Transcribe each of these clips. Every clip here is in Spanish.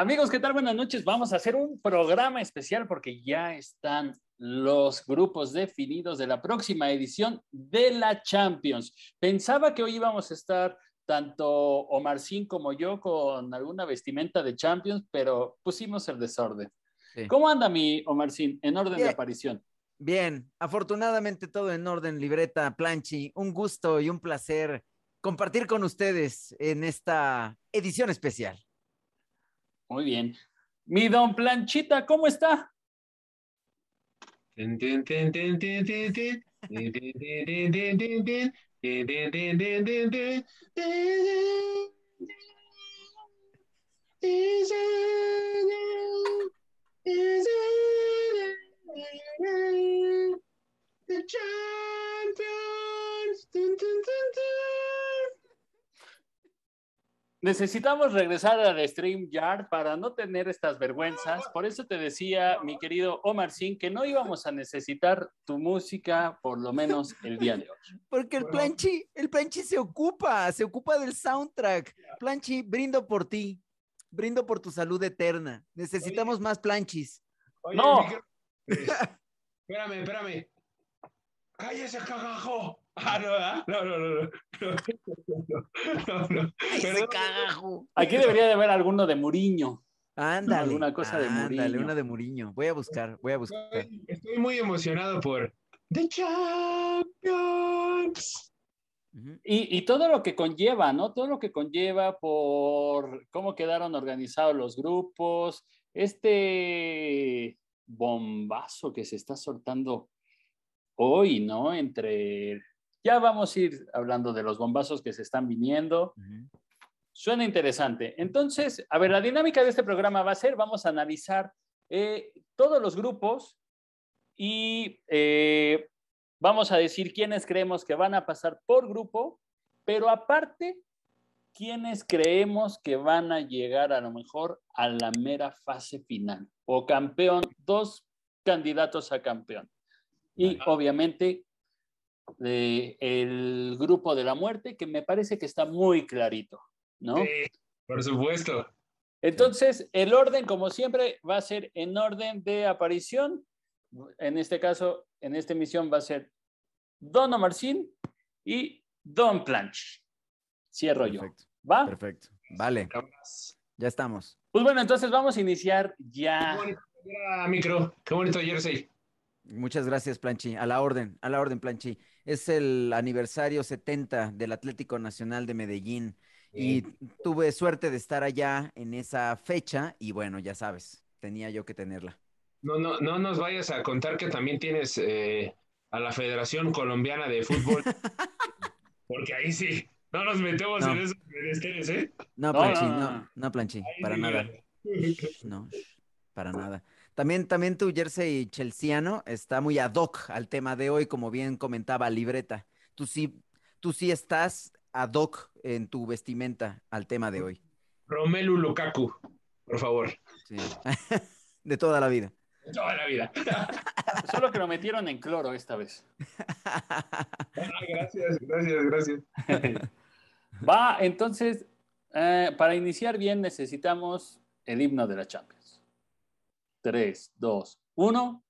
Amigos, ¿qué tal? Buenas noches. Vamos a hacer un programa especial porque ya están los grupos definidos de la próxima edición de la Champions. Pensaba que hoy íbamos a estar tanto Omarcín como yo con alguna vestimenta de Champions, pero pusimos el desorden. Sí. ¿Cómo anda mi Omarcín en orden Bien. de aparición? Bien, afortunadamente todo en orden, libreta, planchi. Un gusto y un placer compartir con ustedes en esta edición especial. Muy bien. Mi don Planchita, ¿cómo está? The champions? Necesitamos regresar al StreamYard para no tener estas vergüenzas. Por eso te decía, mi querido Omar Sin, que no íbamos a necesitar tu música por lo menos el día de hoy. Porque el Bueno. planchi, el planchi se ocupa, se ocupa del soundtrack. Planchi, brindo por ti, brindo por tu salud eterna. Necesitamos más planchis. Oye, No. micro- Espérame, espérame. ¡Cállese, cagajo! Ah, no, ¿verdad? no, no, no, no. No, no, no. Cagajo. Aquí debería de haber alguno de Muriño. Ándale. alguna cosa de ándale, Mourinho. una de Muriño. Voy a buscar, voy a buscar. Estoy, estoy muy emocionado por The Champions. Y, y todo lo que conlleva, ¿no? Todo lo que conlleva por cómo quedaron organizados los grupos, este bombazo que se está soltando hoy, ¿no? Entre, ya vamos a ir hablando de los bombazos que se están viniendo. Suena interesante. Entonces, a ver, la dinámica de este programa va a ser, vamos a analizar eh, todos los grupos y eh, vamos a decir quiénes creemos que van a pasar por grupo, pero aparte, quiénes creemos que van a llegar a lo mejor a la mera fase final o campeón, dos candidatos a campeón. Y obviamente eh, el grupo de la muerte, que me parece que está muy clarito, ¿no? Sí, por supuesto. Entonces, el orden, como siempre, va a ser en orden de aparición. En este caso, en esta emisión va a ser Don Omarcín y Don Planch. Cierro yo. Perfecto, ¿Va? perfecto. Vale, ya estamos. Pues bueno, entonces vamos a iniciar Qué ya. bonito era, micro. Qué bonito jersey. Muchas gracias, Planchi. A la orden, a la orden, Planchi. Es el aniversario 70 del Atlético Nacional de Medellín y tuve suerte de estar allá en esa fecha y bueno, ya sabes, tenía yo que tenerla. No, no, no nos vayas a contar que también tienes eh, a la Federación Colombiana de Fútbol. Porque ahí sí, no nos metemos No. en esos menesteres, ¿eh? No, Planchi, no, no, no. Planchi, para sí, nada. mira. No, para nada. También, también tu jersey chelseano está muy ad hoc al tema de hoy, como bien comentaba Libreta. Tú sí, tú sí estás ad hoc en tu vestimenta al tema de hoy. Romelu Lukaku, por favor. Sí. De toda la vida. Toda la vida. Solo que lo metieron en cloro esta vez. Ah, gracias, gracias, gracias. Va, entonces, eh, para iniciar bien necesitamos el himno de la Champions. 3, 2, 1.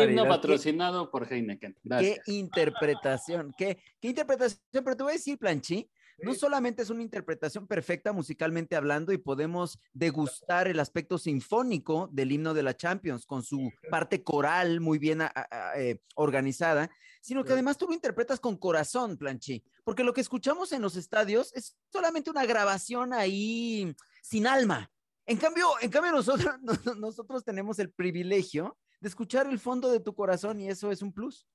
Himno qué- patrocinado por Heineken. Qué Gracias. interpretación, qué, qué interpretación, pero te voy a decir, Planchi, no solamente es una interpretación perfecta musicalmente hablando y podemos degustar el aspecto sinfónico del himno de la Champions con su parte coral muy bien a- a- a- eh, organizada, sino que además tú lo interpretas con corazón, Planchi, porque lo que escuchamos en los estadios es solamente una grabación ahí sin alma. En cambio, en cambio nosotros, nosotros tenemos el privilegio de escuchar el fondo de tu corazón y eso es un plus.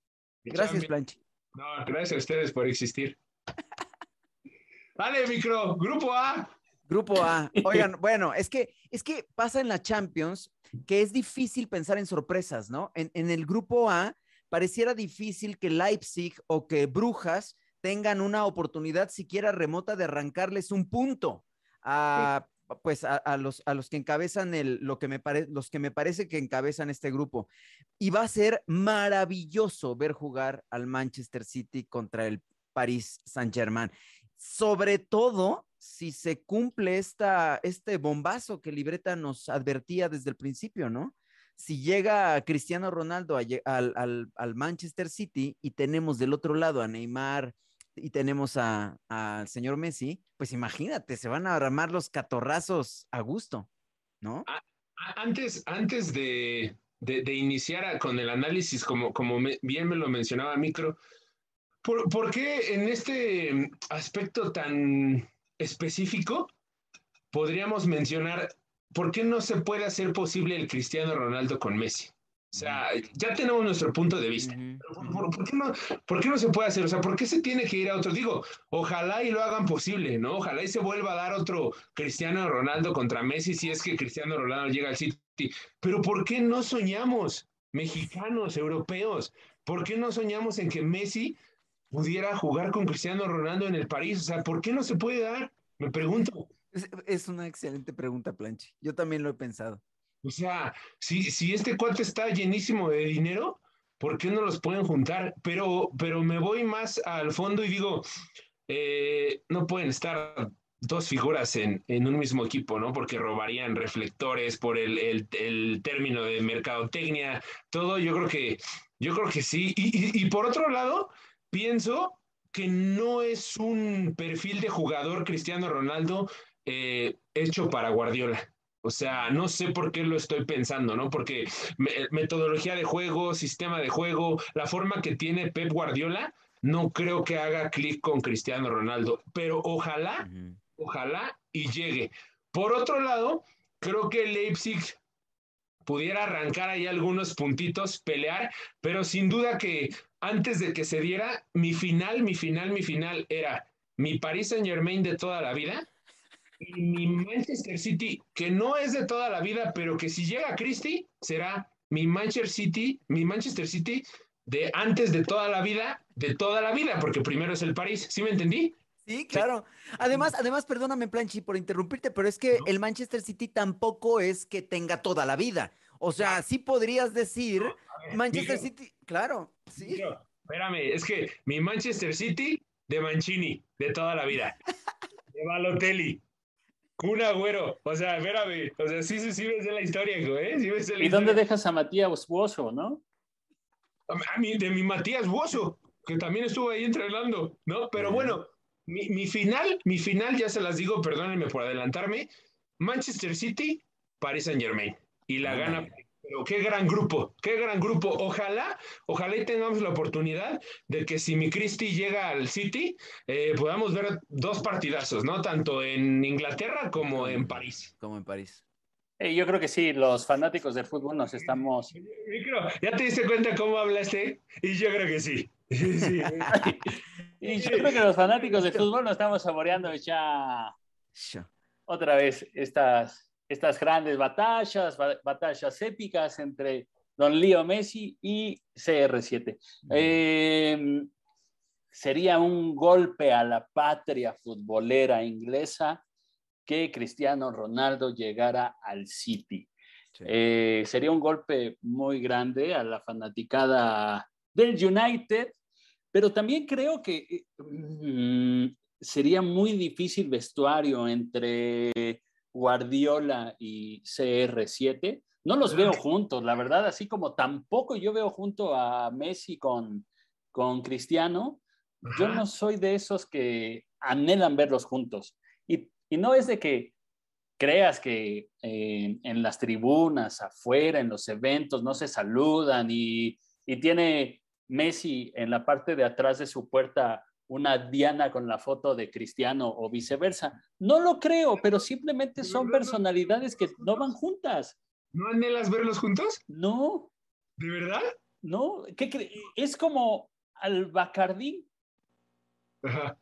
Gracias. Planchi. No, gracias a ustedes por existir. Dale, micro, grupo A. Grupo A. Oigan, bueno, es que, es que pasa en la Champions que es difícil pensar en sorpresas, ¿no? En, en el grupo A pareciera difícil que Leipzig o que Brujas tengan una oportunidad siquiera remota de arrancarles un punto a, pues a, los, a los que encabezan el, lo que me los que me parece que encabezan este grupo. Y va a ser maravilloso ver jugar al Manchester City contra el Paris Saint-Germain. Sobre todo si se cumple esta, este bombazo que Libreta nos advertía desde el principio, ¿no? Si llega Cristiano Ronaldo al, al, Manchester City y tenemos del otro lado a Neymar, y tenemos al señor Messi, pues imagínate, se van a armar los catorrazos a gusto, ¿no? Antes, antes de, iniciar con el análisis, como, como bien me lo mencionaba Micro, ¿por, ¿por, qué en este aspecto tan específico podríamos mencionar por qué no se puede hacer posible el Cristiano Ronaldo con Messi? O sea, ya tenemos nuestro punto de vista. ¿Por, qué no, ¿Por, qué no, se puede hacer? O sea, ¿por qué se tiene que ir a otro? Digo, ojalá y lo hagan posible, ¿no? Ojalá y se vuelva a dar otro Cristiano Ronaldo contra Messi si es que Cristiano Ronaldo llega al City. Pero ¿por qué no soñamos, mexicanos, europeos? ¿Por qué no soñamos en que Messi pudiera jugar con Cristiano Ronaldo en el París? O sea, ¿por qué no se puede dar? Me pregunto. Es, es una excelente pregunta, Planche. Yo también lo he pensado. O sea, si, si este cuate está llenísimo de dinero, ¿por qué no los pueden juntar? Pero, pero me voy más al fondo y digo, eh, no pueden estar dos figuras en, un mismo equipo, ¿no? Porque robarían reflectores por el, término de mercadotecnia, todo, yo creo que, yo creo que sí. Y, por otro lado, pienso que no es un perfil de jugador Cristiano Ronaldo eh, hecho para Guardiola. O sea, no sé por qué lo estoy pensando, ¿no? Porque metodología de juego, sistema de juego, la forma que tiene Pep Guardiola, no creo que haga clic con Cristiano Ronaldo, pero ojalá, ojalá y llegue. Por otro lado, creo que Leipzig pudiera arrancar ahí algunos puntitos, pelear, pero sin duda que antes de que se diera, mi final, mi final, mi final era mi Paris Saint Germain de toda la vida y mi Manchester City, que no es de toda la vida, pero que si llega Christie, será mi Manchester City, mi Manchester City de antes de toda la vida, de toda la vida, porque primero es el París. ¿Sí me entendí? Sí, claro. Además, además, perdóname, Planchi, por interrumpirte, pero es que el Manchester City tampoco es que tenga toda la vida. O sea, sí podrías decir Manchester City, claro, sí. espérame, es que mi Manchester City de Mancini, de toda la vida. de Balotelli, un agüero. O sea, espérame. O sea, sí, sí, sí ves la historia, ¿eh? Sí ves ¿Y dónde dejas a Matías Buoso, no? A mí, de mi Matías Buoso, que también estuvo ahí entrenando, ¿no? Pero bueno, mi, mi, final, mi final, ya se las digo, perdónenme por adelantarme. Manchester City, Paris Saint Germain. Y la gana pero qué gran grupo, qué gran grupo. Ojalá, ojalá y tengamos la oportunidad de que si mi Cristi llega al City, eh, podamos ver dos partidazos, ¿no? Tanto en Inglaterra como en París. Como en París. Yo creo que sí, los fanáticos del fútbol nos estamos. ¿Ya te diste cuenta cómo hablaste? Y yo creo que sí. y yo creo que los fanáticos del fútbol nos estamos saboreando ya otra vez estas estas grandes batallas, batallas épicas entre Don Leo Messi y CR7. Em, sería un golpe a la patria futbolera inglesa que Cristiano Ronaldo llegara al City. Eh, sería un golpe muy grande a la fanaticada del United, pero también creo que mm, sería muy difícil vestuario entre Guardiola y CR7. No los veo juntos, la verdad, así como tampoco yo veo junto a Messi con, con Cristiano. Yo no soy de esos que anhelan verlos juntos. Y, no es de que creas que eh, en las tribunas, afuera, en los eventos, no se saludan y, y tiene Messi en la parte de atrás de su puerta una Diana con la foto de Cristiano o viceversa. No lo creo, pero simplemente son personalidades que no van juntas. ¿No anhelas verlos juntos? No. ¿De verdad? No, ¿qué es como al Bacardí. Ajá.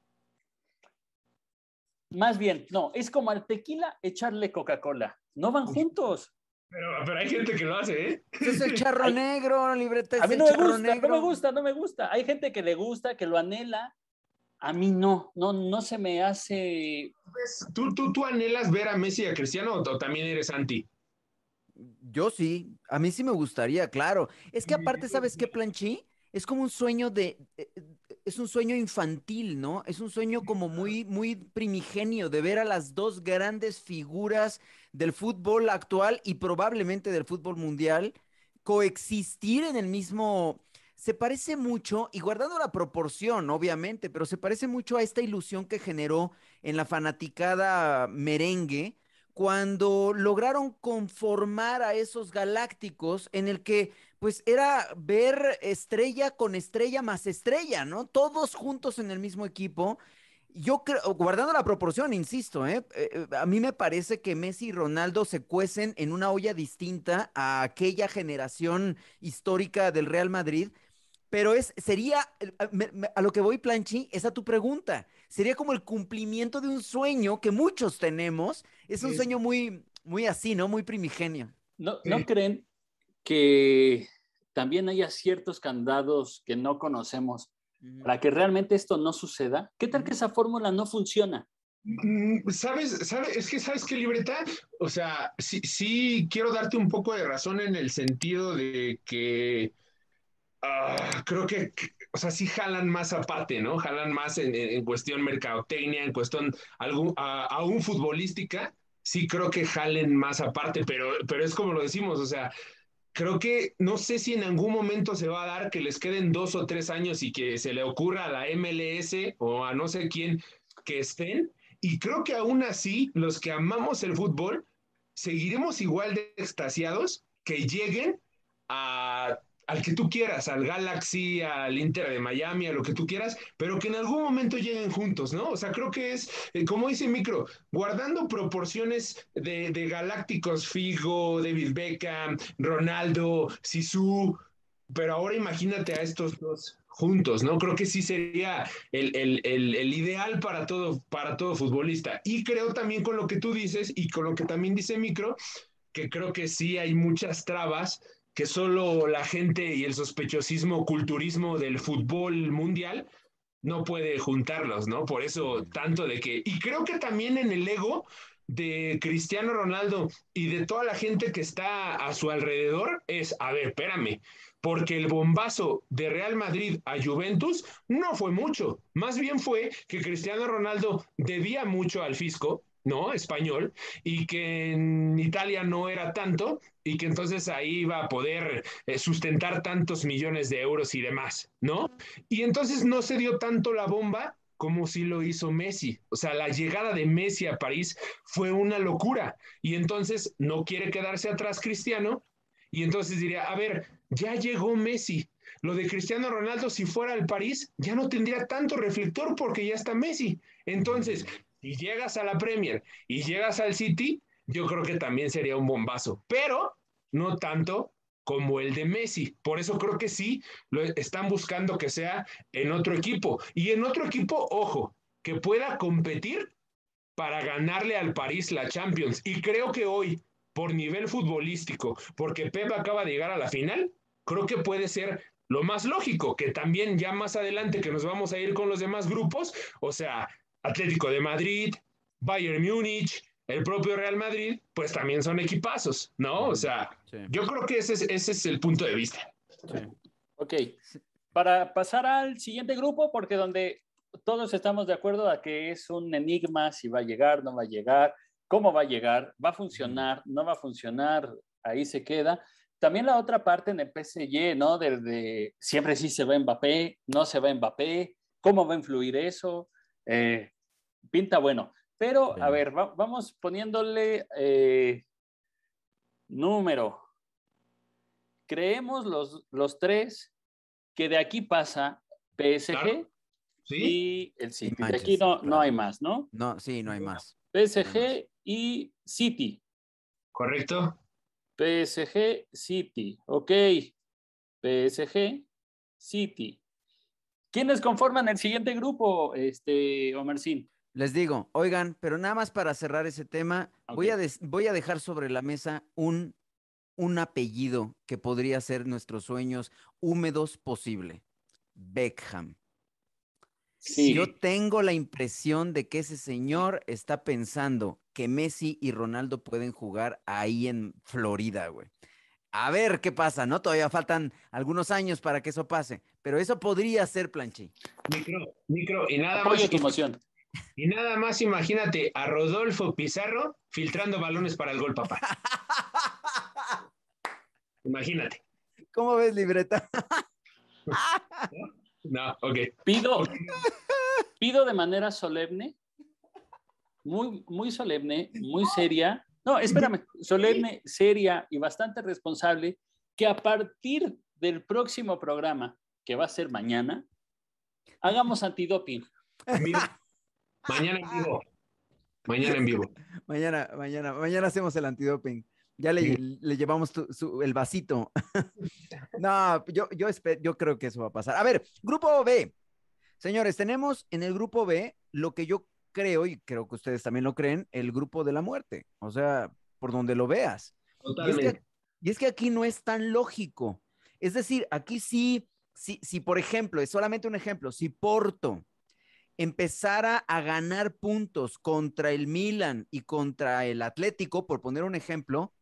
Más bien, no, es como al tequila echarle Coca-Cola. No van juntos. Pero, pero hay gente que lo hace, ¿eh? Es el charro Ay. negro, libreta. A mí no me gusta, no me gusta, no me gusta. Hay gente que le gusta, que lo anhela. A mí no, no, no se me hace. Pues, ¿Tú, tú, ¿Tú anhelas ver a Messi y a Cristiano o, o también eres anti? Yo sí, a mí sí me gustaría, claro. Es que aparte, ¿sabes qué, Planchi? Es como un sueño de, eh, eh, es un sueño infantil, ¿no? Es un sueño como muy, muy primigenio de ver a las dos grandes figuras del fútbol actual y probablemente del fútbol mundial coexistir en el mismo... Se parece mucho, y guardando la proporción, obviamente, pero se parece mucho a esta ilusión que generó en la fanaticada merengue cuando lograron conformar a esos galácticos en el que pues era ver estrella con estrella más estrella, ¿no? Todos juntos en el mismo equipo. Yo creo, guardando la proporción, insisto, ¿eh? Eh, eh, a mí me parece que Messi y Ronaldo se cuecen en una olla distinta a aquella generación histórica del Real Madrid, pero es, sería, a, lo que voy, Planchi, es a tu pregunta. Sería como el cumplimiento de un sueño que muchos tenemos. Es un Sí. sueño muy, muy así, ¿no? Muy primigenio. ¿No, Sí. ¿no creen que también haya ciertos candados que no conocemos para que realmente esto no suceda? ¿Qué tal que esa fórmula no funciona? Mm, ¿Sabes? ¿Sabes? Es que, ¿sabes qué, libreta? O sea, sí, sí quiero darte un poco de razón en el sentido de que ah, creo que, o sea, sí jalan más aparte, ¿no? Jalan más en- en cuestión mercadotecnia, en cuestión algún, a- aún futbolística, sí creo que jalen más aparte, pero, pero es como lo decimos, o sea, creo que no sé si en algún momento se va a dar que les queden dos o tres años y que se le ocurra a la MLS o a no sé quién que estén. Y creo que aún así, los que amamos el fútbol, seguiremos igual de extasiados que lleguen a, al que tú quieras, al Galaxy, al Inter de Miami, a lo que tú quieras, pero que en algún momento lleguen juntos, ¿no? O sea, creo que es, eh, como dice Micro, guardando proporciones de, galácticos, Figo, David Beckham, Ronaldo, Sisu, pero ahora imagínate a estos dos juntos, ¿no? Creo que sí sería el, el, el, el, ideal para todo, para todo futbolista. Y creo también con lo que tú dices y con lo que también dice Micro, que creo que sí hay muchas trabas que solo la gente y el sospechosismo, culturismo del fútbol mundial no puede juntarlos, ¿no? Por eso tanto de que, y creo que también en el ego de Cristiano Ronaldo y de toda la gente que está a su alrededor es, a ver, espérame, porque el bombazo de Real Madrid a Juventus no fue mucho, más bien fue que Cristiano Ronaldo debía mucho al fisco, ¿no? Español, y que en Italia no era tanto, y que entonces ahí iba a poder eh, sustentar tantos millones de euros y demás, ¿no? Y entonces no se dio tanto la bomba como si lo hizo Messi. O sea, la llegada de Messi a París fue una locura. Y entonces no quiere quedarse atrás Cristiano. Y entonces diría, a ver, ya llegó Messi. Lo de Cristiano Ronaldo, si fuera al París, ya no tendría tanto reflector porque ya está Messi. Entonces, si llegas a la Premier y llegas al City, yo creo que también sería un bombazo. Pero no tanto como el de Messi. Por eso creo que sí, lo están buscando que sea en otro equipo. Y en otro equipo, ojo, que pueda competir para ganarle al París la Champions. Y creo que hoy, por nivel futbolístico, porque Pep acaba de llegar a la final, creo que puede ser lo más lógico, que también ya más adelante que nos vamos a ir con los demás grupos, o sea, Atlético de Madrid, Bayern Múnich, el propio Real Madrid, pues también son equipazos, ¿no? O sea, sí. yo creo que ese es, ese es el punto de vista. Sí. Ok, para pasar al siguiente grupo, porque donde todos estamos de acuerdo a que es un enigma si va a llegar, no va a llegar, cómo va a llegar, va a funcionar, no va a funcionar, ahí se queda. También la otra parte en el PSG, ¿no? Desde siempre sí se va Mbappé, no se va Mbappé, cómo va a influir eso, eh, pinta bueno. Pero, a ver, va, vamos poniéndole eh, número. Creemos los, los tres que de aquí pasa PSG claro. ¿Sí? y el City. Y de aquí no, claro. no hay más, ¿no? No, sí, no hay más. PSG no hay más. y City. Correcto. PSG, City. Ok. PSG, City. ¿Quiénes conforman el siguiente grupo, este, Omercín? Les digo, oigan, pero nada más para cerrar ese tema, okay. voy, a voy, a dejar sobre la mesa un un apellido que podría ser nuestros sueños húmedos posible. Beckham. Sí. Yo tengo la impresión de que ese señor está pensando que Messi y Ronaldo pueden jugar ahí en Florida, güey. A ver qué pasa, ¿no? Todavía faltan algunos años para que eso pase, pero eso podría ser planchi. Micro, micro, y nada Apoyo más. tu emoción. Y nada más imagínate a Rodolfo Pizarro filtrando balones para el gol, papá. Imagínate. ¿Cómo ves, libreta? No, ok. Pido, pido de manera solemne, muy, muy solemne, muy seria. No, espérame, solemne, seria y bastante responsable, que a partir del próximo programa, que va a ser mañana, hagamos antidoping. Mira, mañana en vivo. Mañana en vivo. Mañana, mañana, mañana hacemos el antidoping. Ya le, le llevamos tu- su- el vasito. no, yo, yo, espe- yo creo que eso va a pasar. A ver, grupo B. Señores, tenemos en el grupo B lo que yo creo, y creo que ustedes también lo creen, el grupo de la muerte. O sea, por donde lo veas. Y es, Totalmente. que, y es que aquí no es tan lógico. Es decir, aquí sí, sí, si por ejemplo, es solamente un ejemplo, si Porto empezara a ganar puntos contra el Milan y contra el Atlético, por poner un ejemplo,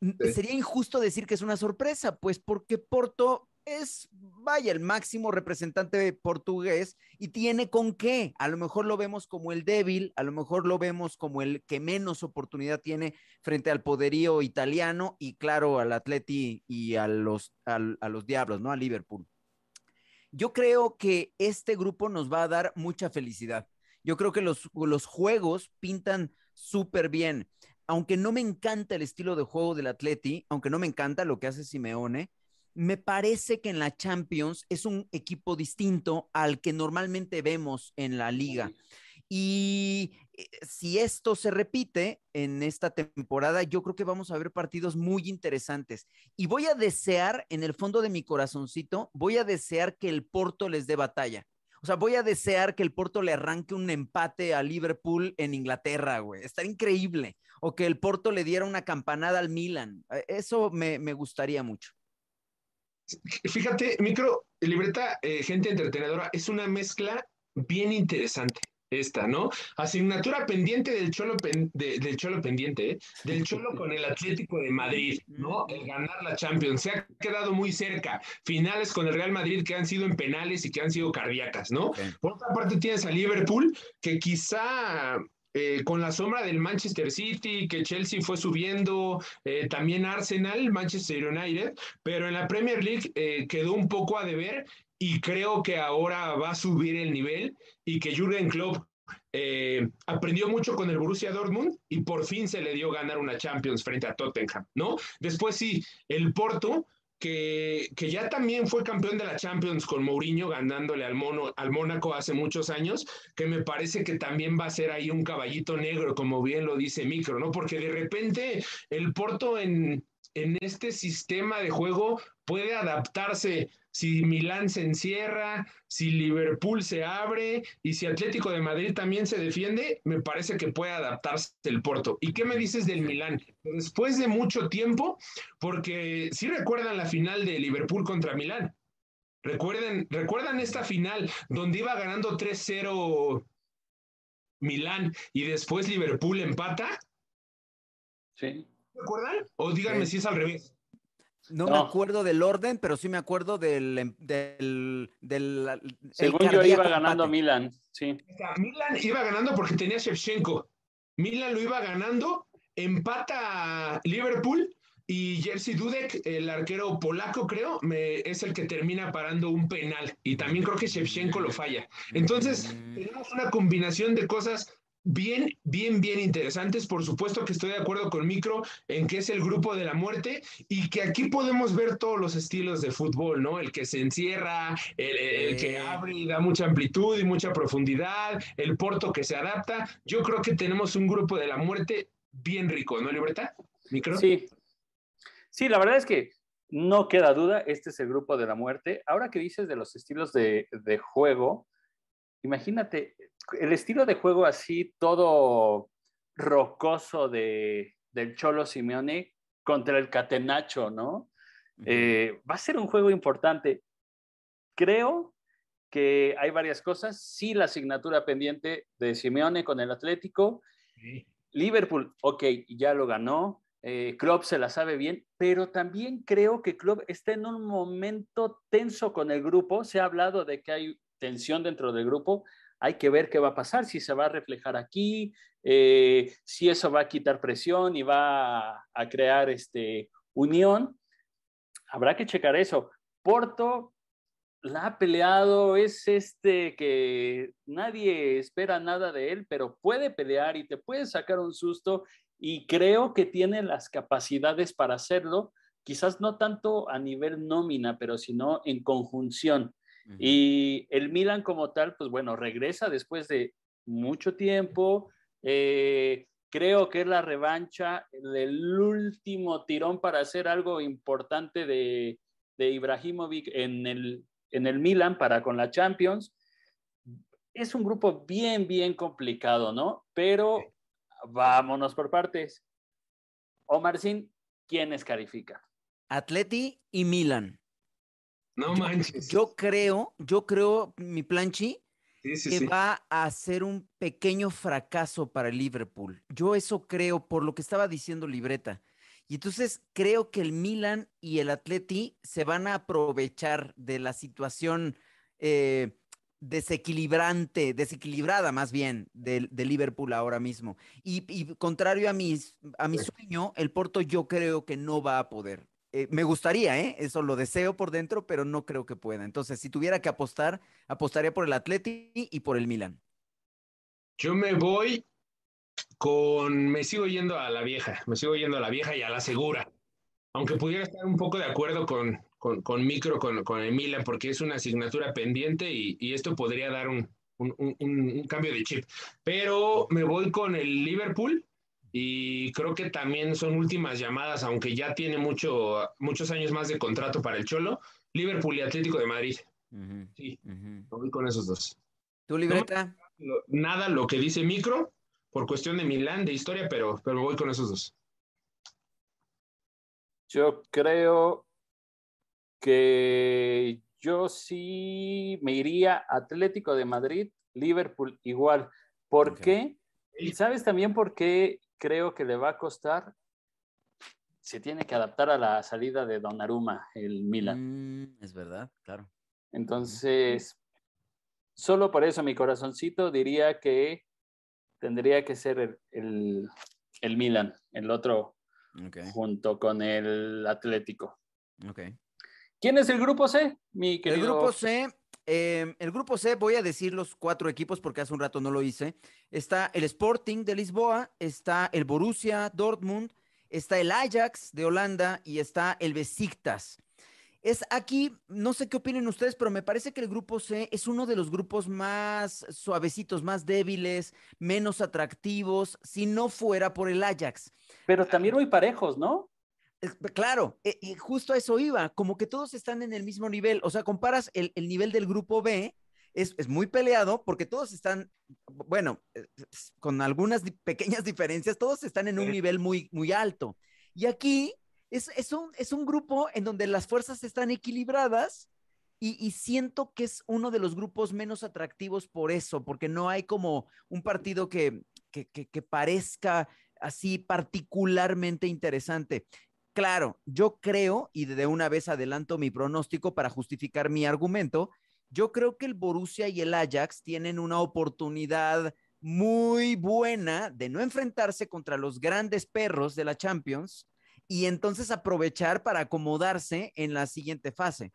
Sí. sería injusto decir que es una sorpresa, pues porque Porto es, vaya, el máximo representante portugués y tiene con qué. A lo mejor lo vemos como el débil, a lo mejor lo vemos como el que menos oportunidad tiene frente al poderío italiano y claro, al Atleti y a los, a los Diablos, ¿no? A Liverpool. Yo creo que este grupo nos va a dar mucha felicidad. Yo creo que los, los juegos pintan súper bien. Aunque no me encanta el estilo de juego del Atleti, aunque no me encanta lo que hace Simeone, me parece que en la Champions es un equipo distinto al que normalmente vemos en la liga. Y eh, si esto se repite en esta temporada, yo creo que vamos a ver partidos muy interesantes. Y voy a desear, en el fondo de mi corazoncito, voy a desear que el Porto les dé batalla. O sea, voy a desear que el Porto le arranque un empate a Liverpool en Inglaterra, güey. Estaría increíble. O que el Porto le diera una campanada al Milan. Eh, Eso me, me gustaría mucho. Fíjate, micro, libreta, eh, gente entretenedora, es una mezcla bien interesante esta, ¿no? Asignatura pendiente del Cholo, pen- de- del Cholo pendiente, ¿eh? Del Cholo con el Atlético de Madrid, ¿no? El ganar la Champions. Se ha quedado muy cerca. Finales con el Real Madrid que han sido en penales y que han sido cardíacas, ¿no? Por otra parte tienes a Liverpool, que quizá eh, con la sombra del Manchester City, que Chelsea fue subiendo, eh, también Arsenal, Manchester United, pero en la Premier League eh, quedó un poco a deber y creo que ahora va a subir el nivel y que Jürgen Klopp eh, aprendió mucho con el Borussia Dortmund y por fin se le dio ganar una Champions frente a Tottenham, ¿no? Después sí, el Porto, que, que ya también fue campeón de la Champions con Mourinho ganándole al, mono, al Mónaco hace muchos años, que me parece que también va a ser ahí un caballito negro, como bien lo dice Micro, ¿no? Porque de repente el Porto en, en este sistema de juego puede adaptarse si Milán se encierra, si Liverpool se abre y si Atlético de Madrid también se defiende, me parece que puede adaptarse el Porto. ¿Y qué me dices del Milán? Después de mucho tiempo, porque si recuerdan la final de Liverpool contra Milán. Recuerden, recuerdan esta final donde iba ganando 3-0 Milán y después Liverpool empata. Sí. ¿Recuerdan? O díganme Sí. si es al revés. No, me acuerdo del orden, pero sí me acuerdo del... em- del, del el Según yo iba ganando empate. Milan, sí. Milan iba ganando porque tenía Shevchenko. Milan lo iba ganando, empata Liverpool y Jerzy Dudek, el arquero polaco, creo, me- es el que termina parando un penal. Y también creo que Shevchenko lo falla. Entonces, Mm. tenemos una combinación de cosas bien, bien, bien interesantes. Por supuesto que estoy de acuerdo con Micro en que es el grupo de la muerte y que aquí podemos ver todos los estilos de fútbol, ¿no? El que se encierra, el, el que abre y da mucha amplitud y mucha profundidad, el Porto que se adapta. Yo creo que tenemos un grupo de la muerte bien rico, ¿no, Libertad? Micro. Sí. Sí, la verdad es que no queda duda, este es el grupo de la muerte. Ahora que dices de los estilos de, de juego, imagínate el estilo de juego así, todo rocoso de, del Cholo Simeone, contra el Catenacho, ¿no? Eh, va a ser un juego importante. Creo que hay varias cosas. Sí, la asignatura pendiente de Simeone con el Atlético. Liverpool, ok, ya lo ganó. Eh, Klopp se la sabe bien, pero también creo que Klopp está en un momento tenso con el grupo. Se ha hablado de que hay tensión dentro del grupo. Hay que ver qué va a pasar, si se va a reflejar aquí, eh, si eso va a quitar presión y va a, crear este, unión. Habrá que checar eso. Porto la ha peleado, es este que nadie espera nada de él, pero puede pelear y te puede sacar un susto y creo que tiene las capacidades para hacerlo, quizás no tanto a nivel nómina, pero sino en conjunción. Y el Milan como tal, pues bueno, regresa después de mucho tiempo. Eh, creo que es la revancha del último tirón para hacer algo importante de, de Ibrahimovic en el, en el Milan para con la Champions. Es un grupo bien, bien complicado, ¿no? Pero vámonos por partes. Omar Sin, ¿quiénes califican? Atleti y Milan. No manches. Yo creo, yo creo, mi planchi, que va a ser un pequeño fracaso para el Liverpool. Yo eso creo por lo que estaba diciendo Libreta. Y entonces creo que el Milan y el Atleti se van a aprovechar de la situación eh, desequilibrante, desequilibrada más bien, de, Liverpool ahora mismo. Y, contrario a, mis, a mi sueño, el Porto yo creo que no va a poder. Eh, me gustaría, ¿eh? Eso lo deseo por dentro, pero no creo que pueda. Entonces, si tuviera que apostar, apostaría por el Atleti y por el Milan. Yo me voy con, me sigo yendo a la vieja, me sigo yendo a la vieja y a la segura. Aunque pudiera estar un poco de acuerdo con, con, con Micro, con, con el Milan, porque es una asignatura pendiente y, esto podría dar un, un, cambio de chip. Pero me voy con el Liverpool y creo que también son últimas llamadas, aunque ya tiene mucho, muchos años más de contrato para el Cholo. Liverpool y Atlético de Madrid. Sí, me voy con esos dos. ¿Tu libreta? nada lo que dice Micro, por cuestión de Milán, de historia, pero, pero voy con esos dos. Yo creo que yo sí me iría Atlético de Madrid, Liverpool igual. ¿Por qué? ¿Y sabes también por qué creo que le va a costar? Se tiene que adaptar a la salida de Donnarumma, el Milan. Mm, es verdad, claro. Entonces, solo por eso mi corazoncito diría que tendría que ser el, el, Milan, el otro, junto con el Atlético. Okay. ¿Quién es el grupo C, mi querido? El grupo C, em, el grupo C, voy a decir los cuatro equipos porque hace un rato no lo hice. Está el Sporting de Lisboa, está el Borussia Dortmund, está el Ajax de Holanda y está el Besiktas. Es aquí, no sé qué opinen ustedes, pero me parece que el grupo C es uno de los grupos más suavecitos, más débiles, menos atractivos, si no fuera por el Ajax. Pero también muy parejos, ¿no? Claro, e, y justo a eso iba, como que todos están en el mismo nivel, o sea, comparas el, nivel del grupo B, es, es, muy peleado porque todos están, bueno, eh, con algunas pequeñas diferencias, todos están en un nivel muy, muy alto. Y aquí es, un, es un grupo en donde las fuerzas están equilibradas y, siento que es uno de los grupos menos atractivos por eso, porque no hay como un partido que, que, que, parezca así particularmente interesante. Claro, yo creo, y de una vez adelanto mi pronóstico para justificar mi argumento, yo creo que el Borussia y el Ajax tienen una oportunidad muy buena de no enfrentarse contra los grandes perros de la Champions y entonces aprovechar para acomodarse en la siguiente fase.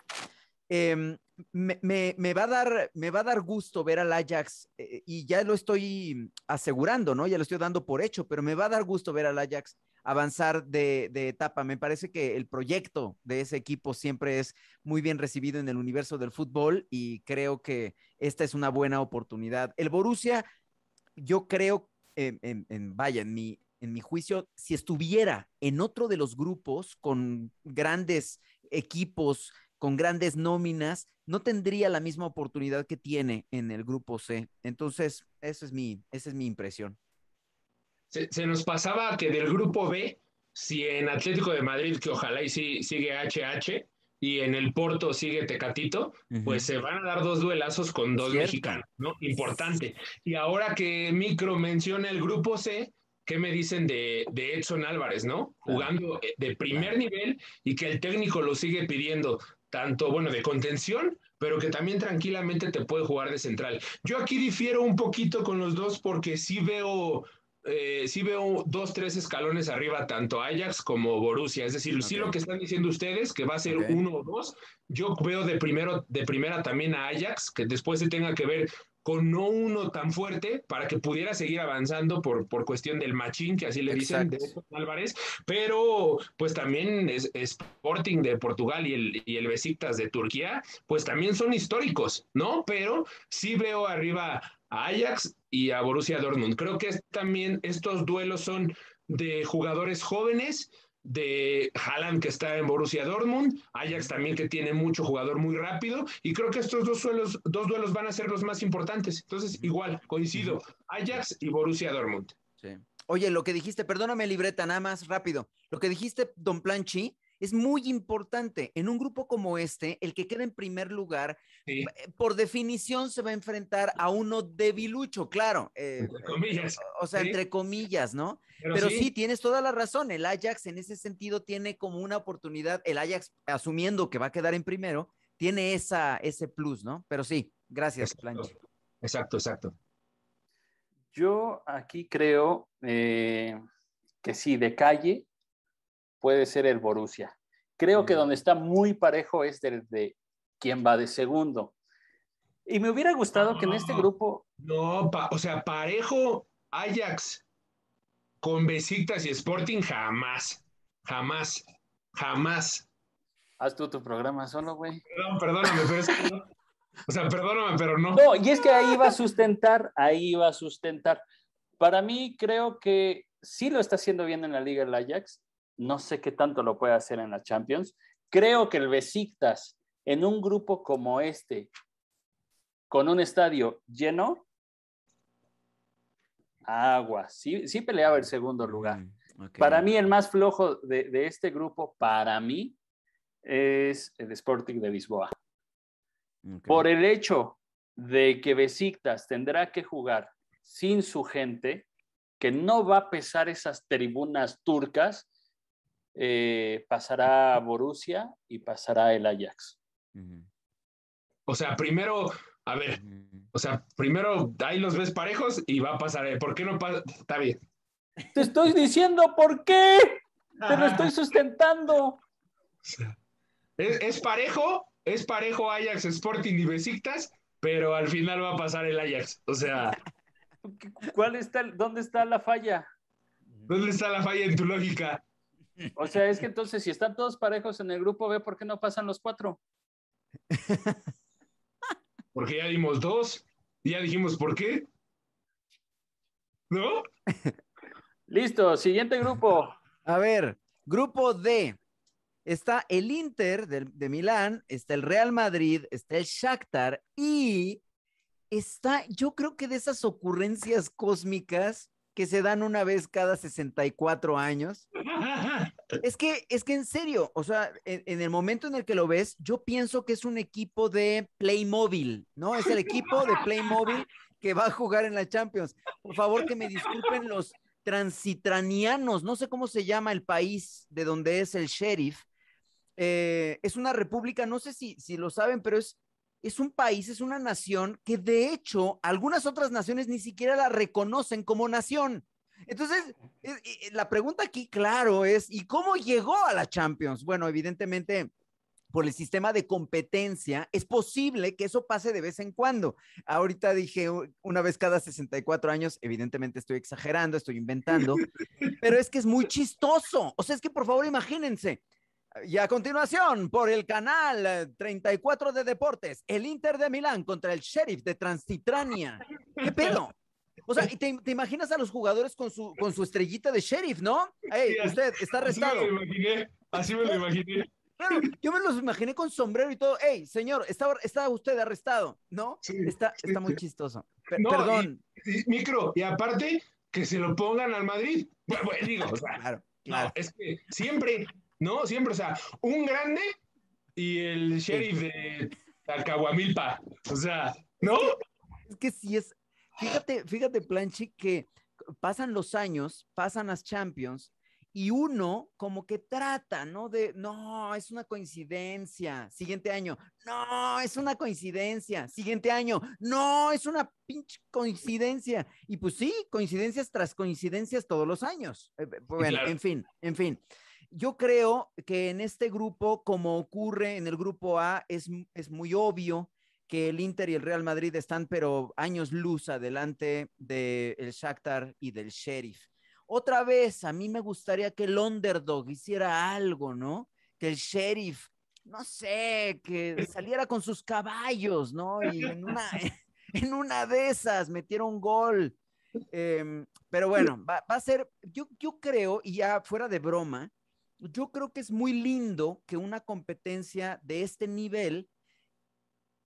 Em, me, va a dar, me va a dar gusto ver al Ajax eh, y ya lo estoy asegurando, ¿no? Ya lo estoy dando por hecho, pero me va a dar gusto ver al Ajax avanzar de, etapa. Me parece que el proyecto de ese equipo siempre es muy bien recibido en el universo del fútbol y creo que esta es una buena oportunidad. El Borussia, yo creo, en, en, vaya, en mi, en mi juicio, si estuviera en otro de los grupos con grandes equipos, con grandes nóminas, no tendría la misma oportunidad que tiene en el grupo C. Entonces, esa es mi, esa es mi impresión. Se, nos pasaba que del grupo B si en Atlético de Madrid, que ojalá y sí, sigue HH, y en el Porto sigue Tecatito, pues se van a dar dos duelazos con dos Cierto. mexicanos, ¿no? Importante. Y ahora que Micro menciona el grupo C, ¿qué me dicen de, de Edson Álvarez, no? Jugando eh, de primer nivel y que el técnico lo sigue pidiendo, tanto, bueno, de contención, pero que también tranquilamente te puede jugar de central. Yo aquí difiero un poquito con los dos porque sí veo eh, sí veo dos, tres escalones arriba, tanto Ajax como Borussia. Es decir, sí lo que están diciendo ustedes, que va a ser uno o dos. Yo veo de, primero, de primera también a Ajax, que después se tenga que ver con no uno tan fuerte para que pudiera seguir avanzando por, por cuestión del machín, que así le dicen, de Álvarez, pero pues también es, Sporting de Portugal y el, y el Besiktas de Turquía, pues también son históricos, ¿no? Pero sí veo arriba a Ajax y a Borussia Dortmund. Creo que es también estos duelos son de jugadores jóvenes, de Haaland que está en Borussia Dortmund, Ajax también que tiene mucho jugador muy rápido, y creo que estos dos, suelos, dos duelos van a ser los más importantes. Entonces, igual, coincido, Ajax y Borussia Dortmund. Sí. Oye, lo que dijiste, perdóname, libreta, nada más rápido. Lo que dijiste, don Planchi, es muy importante. En un grupo como este, el que queda en primer lugar, Sí, eh, por definición, se va a enfrentar a uno debilucho, claro. eh, entre comillas. o sea, Sí. entre comillas, ¿no? Pero, Pero sí, sí, tienes toda la razón. El Ajax en ese sentido tiene como una oportunidad, el Ajax asumiendo que va a quedar en primero, tiene esa, ese plus, ¿no? Pero sí, gracias, Exacto. Exacto, exacto. Yo aquí creo eh, que sí, de calle puede ser el Borussia. Creo que donde está muy parejo es del de quién va de segundo. Y me hubiera gustado que en este Ah. grupo, No, pa- o sea, parejo Ajax con Besiktas y Sporting jamás, jamás, jamás. haz tú tu programa solo, güey. Perdón, perdóname, pero es que no. O sea, perdóname, pero no. No, y es que ahí va a sustentar, ahí va a sustentar. Para mí creo que sí lo está haciendo bien en la Liga el Ajax. No sé qué tanto lo puede hacer en la Champions. Creo que el Besiktas en un grupo como este, con un estadio lleno, agua, sí, sí peleaba el segundo lugar. Mm. Para mí el más flojo de, de este grupo, para mí, es el Sporting de Lisboa por el hecho de que Besiktas tendrá que jugar sin su gente, que no va a pesar esas tribunas turcas, eh, pasará Borussia y pasará el Ajax. O sea, primero, a ver, o sea, primero ahí los ves parejos y va a pasar. eh, ¿Por qué no pasa? Está bien. Te estoy diciendo por qué. Te lo estoy sustentando. Es, es parejo, es parejo Ajax, Sporting y Besiktas, pero al final va a pasar el Ajax. O sea, ¿Cuál está, el- ¿Dónde está la falla? ¿dónde está la falla en tu lógica? O sea, es que entonces si están todos parejos en el grupo B, ¿por qué no pasan los cuatro? Porque ya dimos dos, y ya dijimos por qué. ¿No? Listo, siguiente grupo. A ver, grupo D. Está el Inter de, de Milán, está el Real Madrid, está el Shakhtar y está, yo creo que de esas ocurrencias cósmicas que se dan una vez cada 64 años. Es que, es que en serio, o sea, en, en el momento en el que lo ves, yo pienso que es un equipo de Playmobil, ¿no? Es el equipo de Playmobil que va a jugar en la Champions. Por favor, que me disculpen los transitranianos, no sé cómo se llama el país de donde es el sheriff. Eh, es una república, no sé si, si lo saben, pero es, es un país, es una nación que de hecho algunas otras naciones ni siquiera la reconocen como nación. Entonces, la pregunta aquí, claro, es, ¿y cómo llegó a la Champions? Bueno, evidentemente, por el sistema de competencia, es posible que eso pase de vez en cuando. Ahorita dije una vez cada 64 años, evidentemente estoy exagerando, estoy inventando, pero es que es muy chistoso. O sea, es que por favor imagínense. Y a continuación, por el canal eh, 34 de Deportes, el Inter de Milán contra el Sheriff de Transitrania. ¿Qué pedo? O sea, y te, te imaginas a los jugadores con su, con su estrellita de Sheriff, ¿no? Hey, usted está Así me arrestado. lo imaginé, así me lo imaginé. Claro, yo me los imaginé con sombrero y todo. Hey, señor, está, está usted arrestado, ¿no? Sí, Está, está muy chistoso. No, perdón. Y- micro, y aparte, que se lo pongan al Madrid. Bueno, digo, o sea, Claro, No, es que siempre, ¿no? Siempre, o sea, un grande y el sheriff de Tacahuamilpa. O sea, ¿no? Es que sí es. Fíjate, fíjate, Planchi, que pasan los años, pasan las Champions y uno como que trata, ¿no? De, no, es una coincidencia. Siguiente año, no, es una coincidencia. Siguiente año, no, es una pinche coincidencia. Y pues sí, coincidencias tras coincidencias todos los años. Eh, eh, bueno, en fin, en fin. Yo creo que en este grupo, como ocurre en el grupo A, es, es muy obvio que el Inter y el Real Madrid están, pero años luz adelante del el Shakhtar y del Sheriff otra vez, a mí me gustaría que el underdog hiciera algo, ¿no? Que el sheriff, no sé, que saliera con sus caballos, ¿no? Y en una, en una de esas metiera un gol. Em, pero bueno, va, a ser, yo, yo creo, y ya fuera de broma, yo creo que es muy lindo que una competencia de este nivel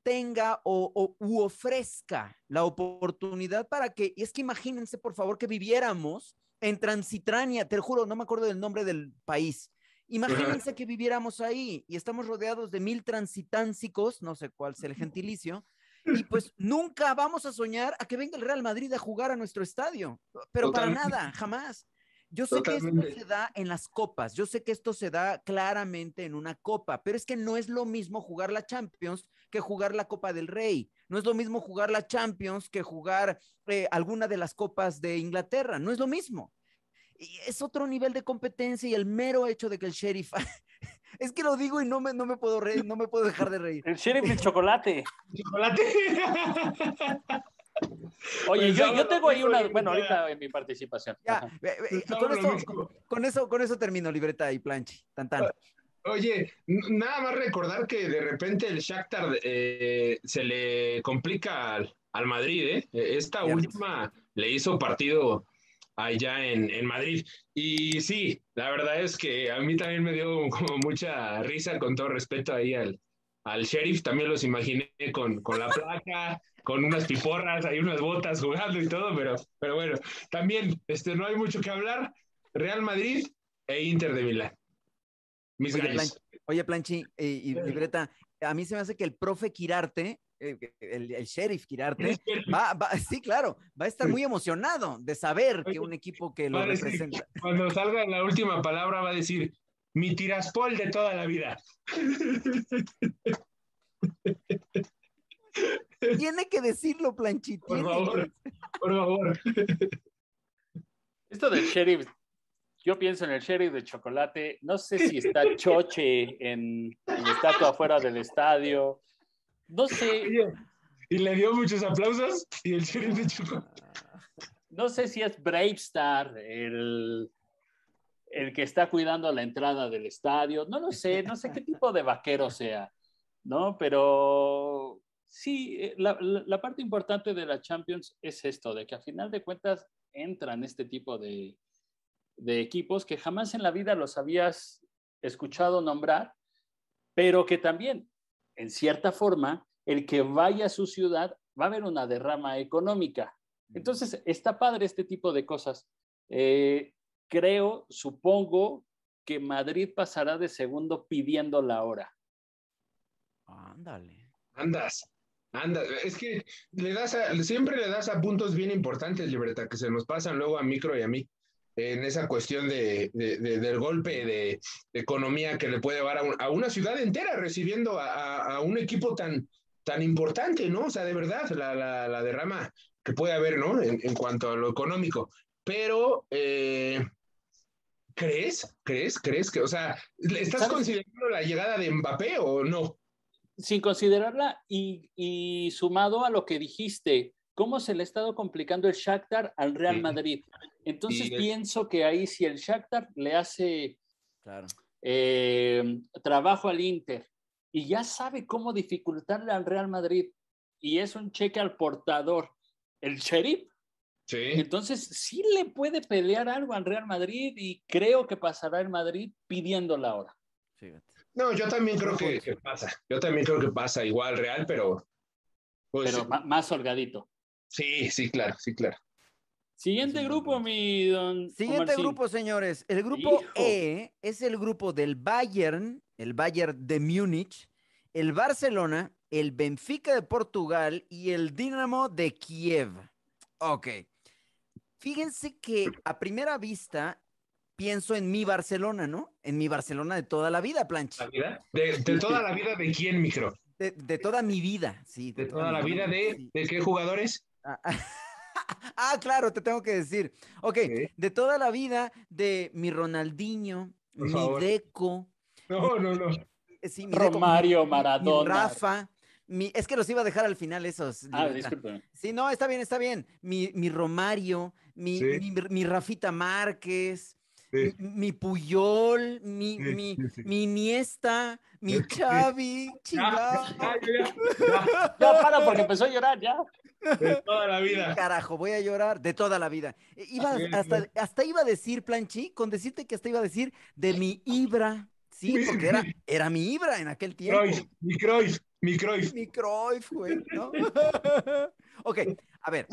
tenga o, o, u ofrezca la oportunidad para que, y es que imagínense por favor que viviéramos en Transitrania, te lo juro, no me acuerdo del nombre del país. Imagínense que viviéramos ahí y estamos rodeados de mil transitánsicos, no sé cuál es el gentilicio, y pues nunca vamos a soñar a que venga el Real Madrid a jugar a nuestro estadio, pero para nada, jamás. Yo sé que esto se da en las copas, yo sé que esto se da claramente en una copa, pero es que no es lo mismo jugar la Champions que jugar la Copa del Rey. No es lo mismo jugar la Champions que jugar eh, alguna de las copas de Inglaterra. No es lo mismo. Y es otro nivel de competencia y el mero hecho de que el sheriff. es que lo digo y no me, no me puedo reír, no me puedo dejar de reír. El sheriff de chocolate. Chocolate. Oye, pues yo, yo, tengo ahí una, bueno, ahorita en mi participación. Ya, con, eso, con, eso, con eso termino, libreta y planche. Tan, tan. Oye, nada más recordar que de repente el Shakhtar eh, se le complica al, Madrid, ¿eh? Esta última le hizo partido allá en, Madrid. Y sí, la verdad es que a mí también me dio como mucha risa, con todo respeto ahí al, al sheriff, también los imaginé con, con la placa, con unas piporras, hay unas botas jugando y todo, pero, pero bueno, también este, no hay mucho que hablar. Real Madrid e Inter de Milán. Oye, Planchi y, Libreta, a mí se me hace que el profe Quirarte, eh, el, sheriff Quirarte, va, sí, claro, va a estar muy emocionado de saber que un equipo que lo representa. Cuando salga la última palabra va a decir, mi tiraspol de toda la vida. Tiene que decirlo, Planchito. Por favor, por favor. Esto del sheriff yo pienso en el sheriff de chocolate. No sé si está Choche en el estatua afuera del estadio. No sé. Y le dio muchos aplausos y el sheriff de chocolate. No sé si es Bravestar el, el que está cuidando la entrada del estadio. No lo sé, no sé qué tipo de vaquero sea, ¿no? Pero sí, eh, la, la parte importante de la Champions es esto, de que a final de cuentas entran este tipo de, de equipos que jamás en la vida los habías escuchado nombrar, pero que también, en cierta forma, el que vaya a su ciudad va a haber una derrama económica. Entonces, está padre este tipo de cosas. Eh, creo, supongo que Madrid pasará de segundo pidiendo la hora. Ándale. Andas, andas. Es que le das siempre le das a puntos bien importantes, Libertad, que se nos pasan luego a Micro y a mí en esa cuestión de, del golpe de, economía que le puede llevar a, una ciudad entera recibiendo a, un equipo tan, tan importante, ¿no? O sea, de verdad, la, derrama que puede haber, ¿no? En, cuanto a lo económico. Pero, eh, ¿crees? ¿Crees? ¿Crees que, o sea, ¿estás considerando la llegada de Mbappé o no? Sin considerarla y, y sumado a lo que dijiste, cómo se le ha estado complicando el Shakhtar al Real Madrid. Entonces pienso que ahí si el Shakhtar le hace eh, trabajo al Inter y ya sabe cómo dificultarle al Real Madrid y es un cheque al portador, el sheriff, entonces sí le puede pelear algo al Real Madrid y creo que pasará el Madrid pidiendo la hora. No, yo también creo que, pasa. Yo también creo que pasa igual Real, pero... Pues, pero más holgadito. Sí, sí, claro, sí, claro. Siguiente grupo, mi don. Siguiente Omarcín. grupo, señores. El grupo Hijo. E es el grupo del Bayern, el Bayern de Múnich, el Barcelona, el Benfica de Portugal y el Dinamo de Kiev. Ok. Fíjense que a primera vista pienso en mi Barcelona, ¿no? En mi Barcelona de toda la vida, Planchi. ¿La vida? De, de toda la vida de quién, micro? De, de toda mi vida, sí. De toda la vida de, sí. de qué jugadores? Ah, ah, claro, te tengo que decir. Ok, de toda la vida de mi Ronaldinho, Por mi favor. Deco, No, no, no. sí, mi Deco, Romario, mi Maradona. Rafa, mi, es que los iba a dejar al final esos. Ah, libreta. disculpe. Sí, no, está bien, está bien. Mi, mi Romario, mi, Sí. mi, mi Rafita Márquez, Sí. mi, Puyol, mi, Sí, mi, sí, sí. mi Iniesta, mi Sí. Xavi, chingado. Ya, ya, Ya para porque empezó a llorar, ya. De toda la vida. Carajo, voy a llorar de toda la vida. E- Iba, hasta, hasta iba a decir, Planchi, con decirte que hasta iba a decir de mi Ibra. Sí, porque era, era mi Ibra en aquel tiempo. Cruyff, mi Cruyff, mi Cruyff. Mi Cruyff, güey, ¿no? ok, a ver.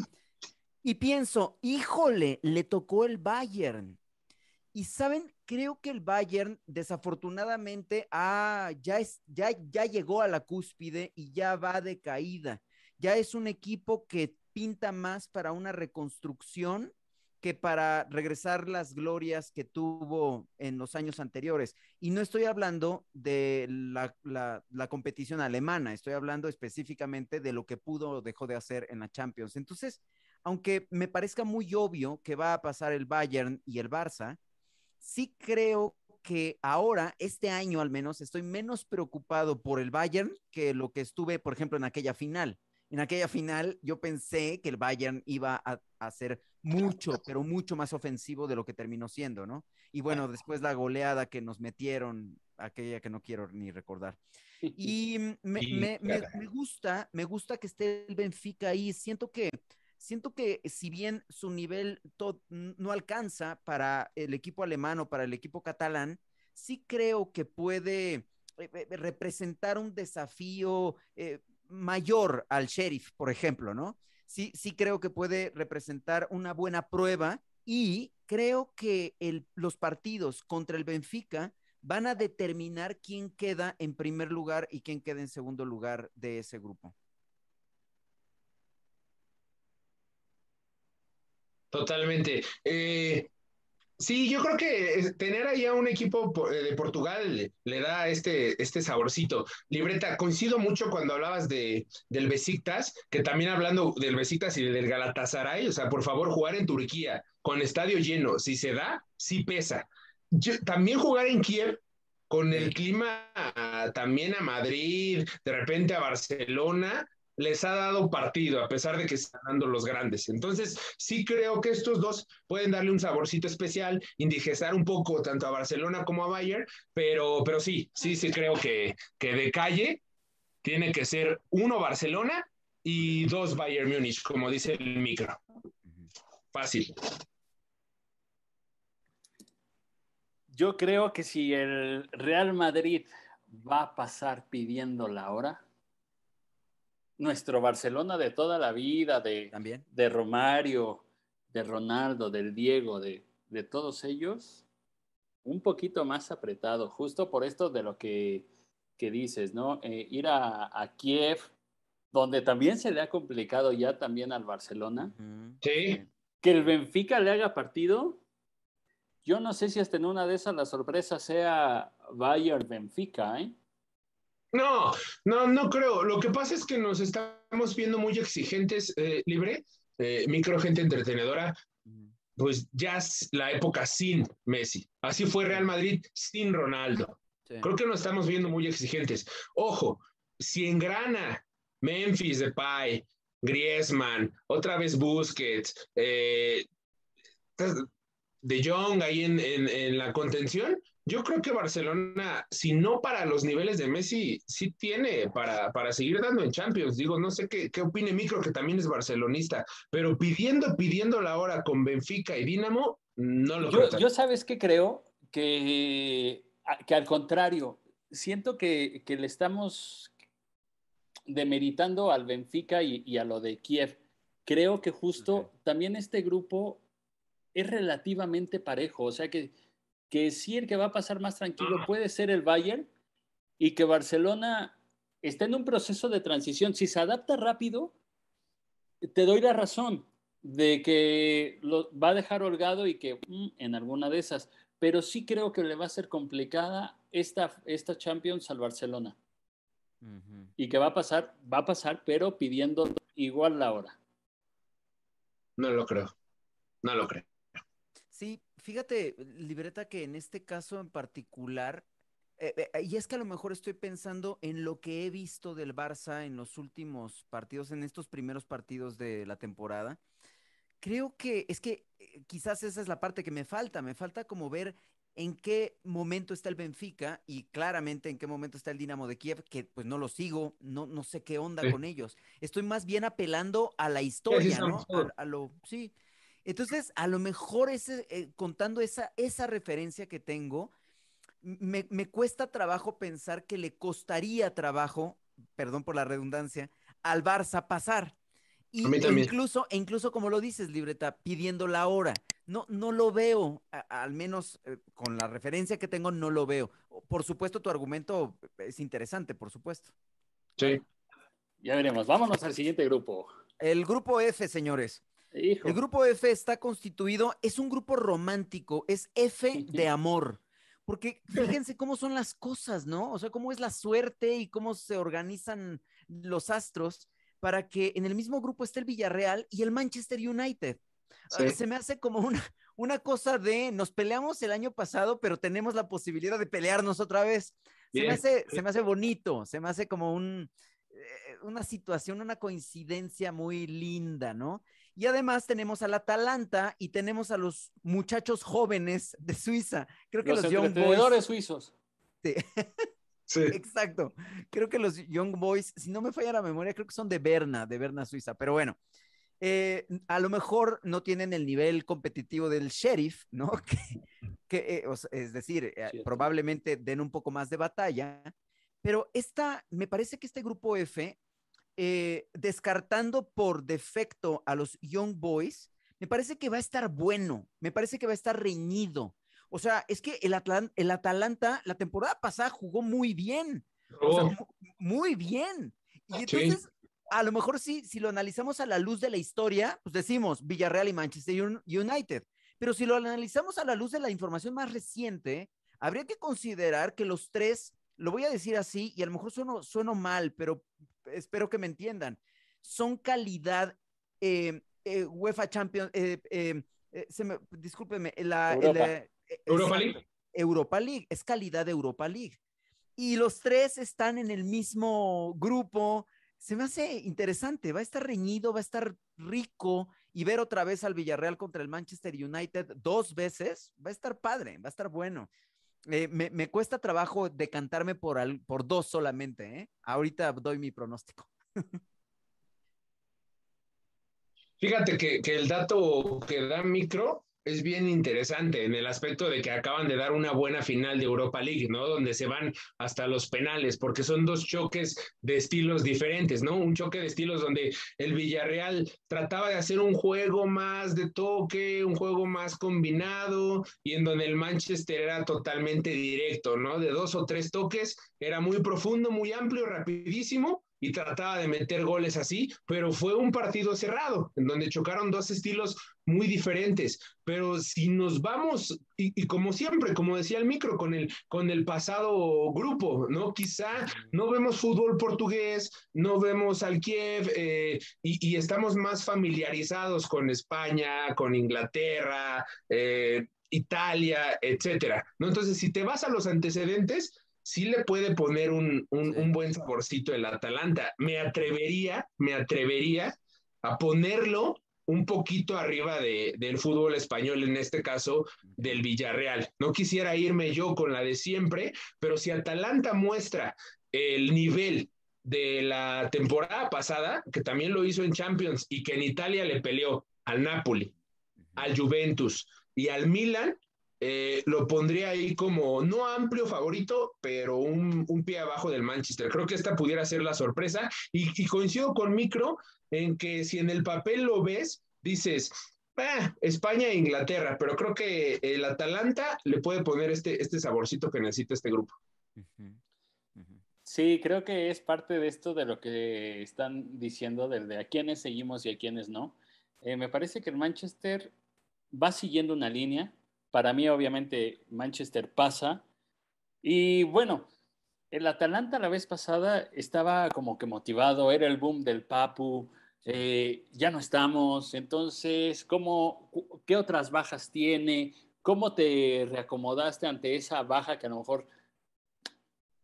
Y pienso, híjole, le tocó el Bayern. Y saben, creo que el Bayern desafortunadamente ah, ya, es, ya, ya llegó a la cúspide y ya va de caída. Ya es un equipo que pinta más para una reconstrucción que para regresar las glorias que tuvo en los años anteriores. Y no estoy hablando de la, la, la, competición alemana, estoy hablando específicamente de lo que pudo o dejó de hacer en la Champions. Entonces, aunque me parezca muy obvio que va a pasar el Bayern y el Barça, sí creo que ahora, este año al menos, estoy menos preocupado por el Bayern que lo que estuve, por ejemplo, en aquella final. En aquella final yo pensé que el Bayern iba a, a ser mucho, pero mucho más ofensivo de lo que terminó siendo, ¿no? Y bueno, después la goleada que nos metieron, aquella que no quiero ni recordar. Y me, me, me, me gusta, me gusta que esté el Benfica ahí. Siento que, siento que si bien su nivel no alcanza para el equipo alemán o para el equipo catalán, sí creo que puede eh, representar un desafío eh, mayor al sheriff, por ejemplo, ¿no? Sí, sí creo que puede representar una buena prueba y creo que los partidos contra el Benfica van a determinar quién queda en primer lugar y quién queda en segundo lugar de ese grupo. Totalmente. Eh, sí, yo creo que tener ahí a un equipo de Portugal le da este, este saborcito. Libreta, coincido mucho cuando hablabas de, del Besiktas, que también hablando del Besiktas y del Galatasaray, o sea, por favor, jugar en Turquía con estadio lleno, si se da, sí pesa. Yo, también jugar en Kiev con el clima también a Madrid, de repente a Barcelona, les ha dado partido, a pesar de que están dando los grandes. Entonces, sí creo que estos dos pueden darle un saborcito especial, indigestar un poco tanto a Barcelona como a Bayern, pero, pero sí, sí, sí creo que, que de calle tiene que ser uno Barcelona y dos Bayern Múnich, como dice el micro. Fácil. Yo creo que si el Real Madrid va a pasar pidiendo la hora, nuestro Barcelona de toda la vida, de, ¿También? de Romario, de Ronaldo, del Diego, de, de, todos ellos, un poquito más apretado, justo por esto de lo que, que dices, ¿no? Eh, ir a, a, Kiev, donde también se le ha complicado ya también al Barcelona. Uh -huh. Sí. Que el Benfica le haga partido. Yo no sé si hasta en una de esas la sorpresa sea Bayern Benfica, ¿eh? No, no, no creo. Lo que pasa es que nos estamos viendo muy exigentes, eh, libre, eh, micro gente entretenedora, pues ya es la época sin Messi. Así fue Real Madrid sin Ronaldo. Sí. Creo que nos estamos viendo muy exigentes. Ojo, si engrana Memphis, Depay, Griezmann, otra vez Busquets, eh, De Jong ahí en, en, en la contención, yo creo que Barcelona, si no para los niveles de Messi, sí tiene para, para seguir dando en Champions. Digo, no sé qué, qué opine Micro, que también es barcelonista, pero pidiendo, pidiendo la hora con Benfica y Dinamo, no lo yo, creo. Yo sabes qué creo, que, que al contrario, siento que, que le estamos demeritando al Benfica y, y, a lo de Kiev, creo que justo también este grupo es relativamente parejo, o sea que, que sí el que va a pasar más tranquilo puede ser el Bayern y que Barcelona está en un proceso de transición. Si se adapta rápido, te doy la razón de que lo, va a dejar holgado y que mm, en alguna de esas, pero sí creo que le va a ser complicada esta, esta Champions al Barcelona y que va a pasar, va a pasar, pero pidiendo igual la hora. No lo creo. No lo creo. Sí, fíjate, libreta, que en este caso en particular, eh, eh, y es que a lo mejor estoy pensando en lo que he visto del Barça en los últimos partidos, en estos primeros partidos de la temporada. Creo que es que eh, quizás esa es la parte que me falta, me falta como ver en qué momento está el Benfica y claramente en qué momento está el Dinamo de Kiev, que pues no lo sigo, no, no sé qué onda Sí. con ellos. Estoy más bien apelando a la historia, ¿no? a lo, sí. Entonces, a lo mejor ese, eh, contando esa, esa referencia que tengo, me, me cuesta trabajo pensar que le costaría trabajo, perdón por la redundancia, al Barça pasar. Y A mí también. incluso, e incluso como lo dices, libreta, pidiendo la hora. No, no lo veo, a- al menos eh, con la referencia que tengo, no lo veo. Por supuesto, tu argumento es interesante, por supuesto. Sí. Ya veremos. Vámonos al siguiente grupo. El grupo F, señores. Hijo. El grupo F está constituido, es un grupo romántico, es F de amor. Porque fíjense cómo son las cosas, ¿no? O sea, cómo es la suerte y cómo se organizan los astros para que en el mismo grupo esté el Villarreal y el Manchester United. Sí. Ah, Se me hace como una, una cosa de nos peleamos el año pasado, pero tenemos la posibilidad de pelearnos otra vez. Se me hace, se me hace bonito, se me hace como un, eh, una situación, una coincidencia muy linda, ¿no? Y además tenemos al Atalanta y tenemos a los muchachos jóvenes de Suiza. Creo que Los, los, Young Boys. suizos. Sí, Sí. exacto. Creo que los Young Boys, si no me falla la memoria, creo que son de Berna, de Berna, Suiza. Pero bueno, eh, a lo mejor no tienen el nivel competitivo del Sheriff, ¿no? Que, que, eh, o sea, es decir, eh, probablemente den un poco más de batalla. Pero esta, me parece que este grupo F, eh, descartando por defecto a los Young Boys, me parece que va a estar bueno, me parece que va a estar reñido. O sea, es que el, Atlan- el Atalanta la temporada pasada jugó muy bien, o sea, Oh, mu- muy bien. Y entonces, a lo mejor sí, si lo analizamos a la luz de la historia, pues decimos Villarreal y Manchester Un- United. Pero si lo analizamos a la luz de la información más reciente, habría que considerar que los tres, lo voy a decir así, y a lo mejor sueno, sueno mal, pero espero que me entiendan, son calidad eh, eh, UEFA Champions, eh, eh, se me- discúlpeme, la, el, Europa. League. Europa League, es calidad de Europa League. Y los tres están en el mismo grupo. Se me hace interesante, va a estar reñido, va a estar rico y ver otra vez al Villarreal contra el Manchester United dos veces, va a estar padre, va a estar bueno. Eh, me, me cuesta trabajo decantarme por, al- por dos solamente, ¿eh? Ahorita doy mi pronóstico. Fíjate que, que el dato que da Micro es bien interesante en el aspecto de que acaban de dar una buena final de Europa League, ¿no? Donde se van hasta los penales, porque son dos choques de estilos diferentes, ¿no? Un choque de estilos donde el Villarreal trataba de hacer un juego más de toque, un juego más combinado, y en donde el Manchester era totalmente directo, ¿no? De dos o tres toques, era muy profundo, muy amplio, rapidísimo, y trataba de meter goles así, pero fue un partido cerrado, en donde chocaron dos estilos muy diferentes. Pero si nos vamos, y, como siempre, como decía el micro, con el, con el pasado grupo, ¿no? Quizá no vemos fútbol portugués, no vemos al Kiev, eh, y, y, estamos más familiarizados con España, con Inglaterra, eh, Italia, etcétera, ¿no? Entonces, si te vas a los antecedentes, sí le puede poner un, un, un, buen saborcito el Atalanta. Me atrevería, me atrevería a ponerlo un poquito arriba de, del fútbol español, en este caso del Villarreal. No quisiera irme yo con la de siempre, pero si Atalanta muestra el nivel de la temporada pasada, que también lo hizo en Champions y que en Italia le peleó al Napoli, al Juventus y al Milan, eh, lo pondría ahí como no amplio favorito, pero un, un, pie abajo del Manchester. Creo que esta pudiera ser la sorpresa y, coincido con Micro en que si en el papel lo ves, dices, ah, España e Inglaterra, pero creo que el Atalanta le puede poner este, este saborcito que necesita este grupo. Sí, creo que es parte de esto de lo que están diciendo, del de a quiénes seguimos y a quiénes no. Eh, me parece que el Manchester va siguiendo una línea para mí, obviamente, Manchester pasa. Y bueno, el Atalanta la vez pasada estaba como que motivado, era el boom del Papu, eh, ya no estamos, entonces, ¿cómo, ¿qué otras bajas tiene? ¿Cómo te reacomodaste ante esa baja que a lo mejor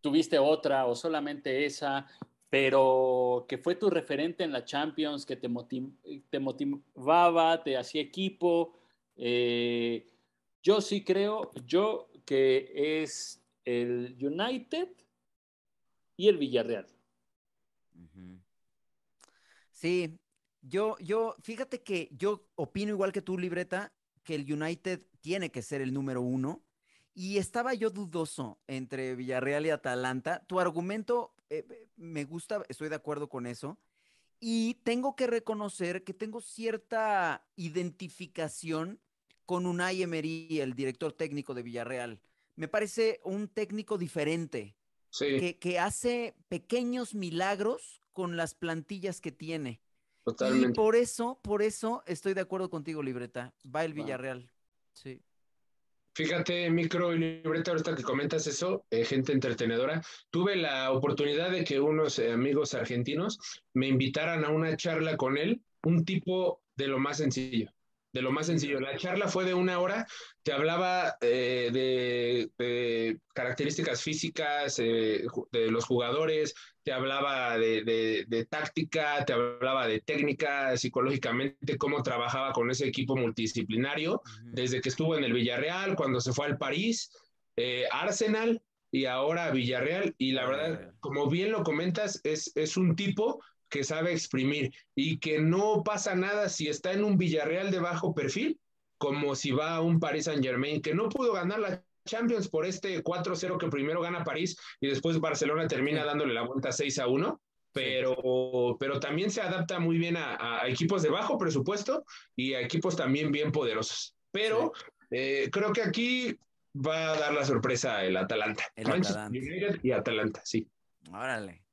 tuviste otra o solamente esa, pero que fue tu referente en la Champions, que te, motivaba, te hacía equipo? Eh, yo sí creo, yo que es el United y el Villarreal. Sí, yo, yo, fíjate que yo opino igual que tú, Libreta, que el United tiene que ser el número uno. Y estaba yo dudoso entre Villarreal y Atalanta. Tu argumento eh, me gusta, estoy de acuerdo con eso. Y tengo que reconocer que tengo cierta identificación con Unai Emery, el director técnico de Villarreal. Me parece un técnico diferente, que, hace pequeños milagros con las plantillas que tiene. Totalmente. Y por eso, por eso estoy de acuerdo contigo, Libreta. Va el Villarreal. Sí. Fíjate, micro y libreta, ahorita que comentas eso, eh, gente entretenedora, tuve la oportunidad de que unos eh, amigos argentinos me invitaran a una charla con él, un tipo de lo más sencillo de lo más sencillo. La charla fue de una hora, te hablaba eh, de, características físicas eh, de los jugadores, te hablaba de, táctica, te hablaba de técnica, psicológicamente, cómo trabajaba con ese equipo multidisciplinario, desde que estuvo en el Villarreal, cuando se fue al París, eh, Arsenal y ahora Villarreal. Y la verdad, como bien lo comentas, es, es un tipo que sabe exprimir y que no pasa nada si está en un Villarreal de bajo perfil, como si va a un Paris Saint Germain, que no pudo ganar la Champions por este 4-0 que primero gana París y después Barcelona termina dándole la vuelta 6 a 1. Pero, pero también se adapta muy bien a, equipos de bajo presupuesto y a equipos también bien poderosos. Pero eh, creo que aquí va a dar la sorpresa el Atalanta. El Atalanta. y Atalanta, sí. Órale.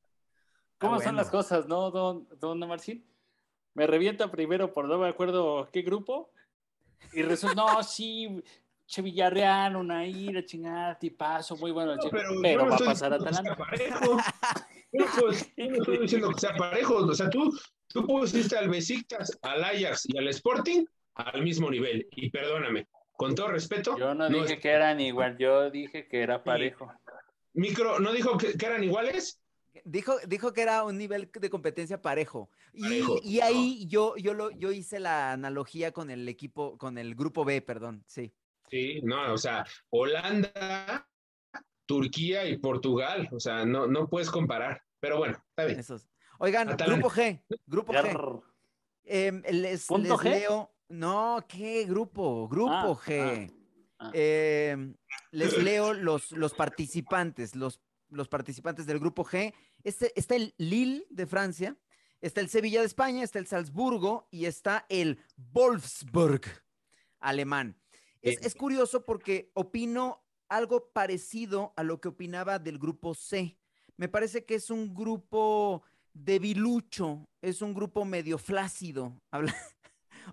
¿Cómo son las cosas, no, don, don Marcín? Me revienta primero por no me acuerdo qué grupo. Y resulta, no, sí, Che Villarreal, una ira, chingada, tipazo, muy bueno. pero, va a pasar a Atalanta. Yo no estoy diciendo que sea parejo. O sea, tú, tú pusiste al Besiktas, al Ajax y al Sporting al mismo nivel. Y perdóname, con todo respeto. Yo no, dije que eran igual, yo dije que era parejo. Micro, ¿no dijo que eran iguales? Dijo, dijo que era un nivel de competencia parejo. Y, ahí yo, yo, lo, yo hice la analogía con el equipo, con el grupo B, perdón, sí. Sí, no, o sea, Holanda, Turquía y Portugal, o sea, no, no puedes comparar. Pero bueno, está bien. Oigan, grupo G, grupo G. Em, les, leo. No, ¿qué grupo? Grupo ah, G. Ah, ah. Em, les leo los, los participantes, los los participantes del grupo G. Este, está el Lille de Francia, está el Sevilla de España, está el Salzburgo y está el Wolfsburg alemán. Es, curioso porque opino algo parecido a lo que opinaba del grupo C. Me parece que es un grupo debilucho, es un grupo medio flácido.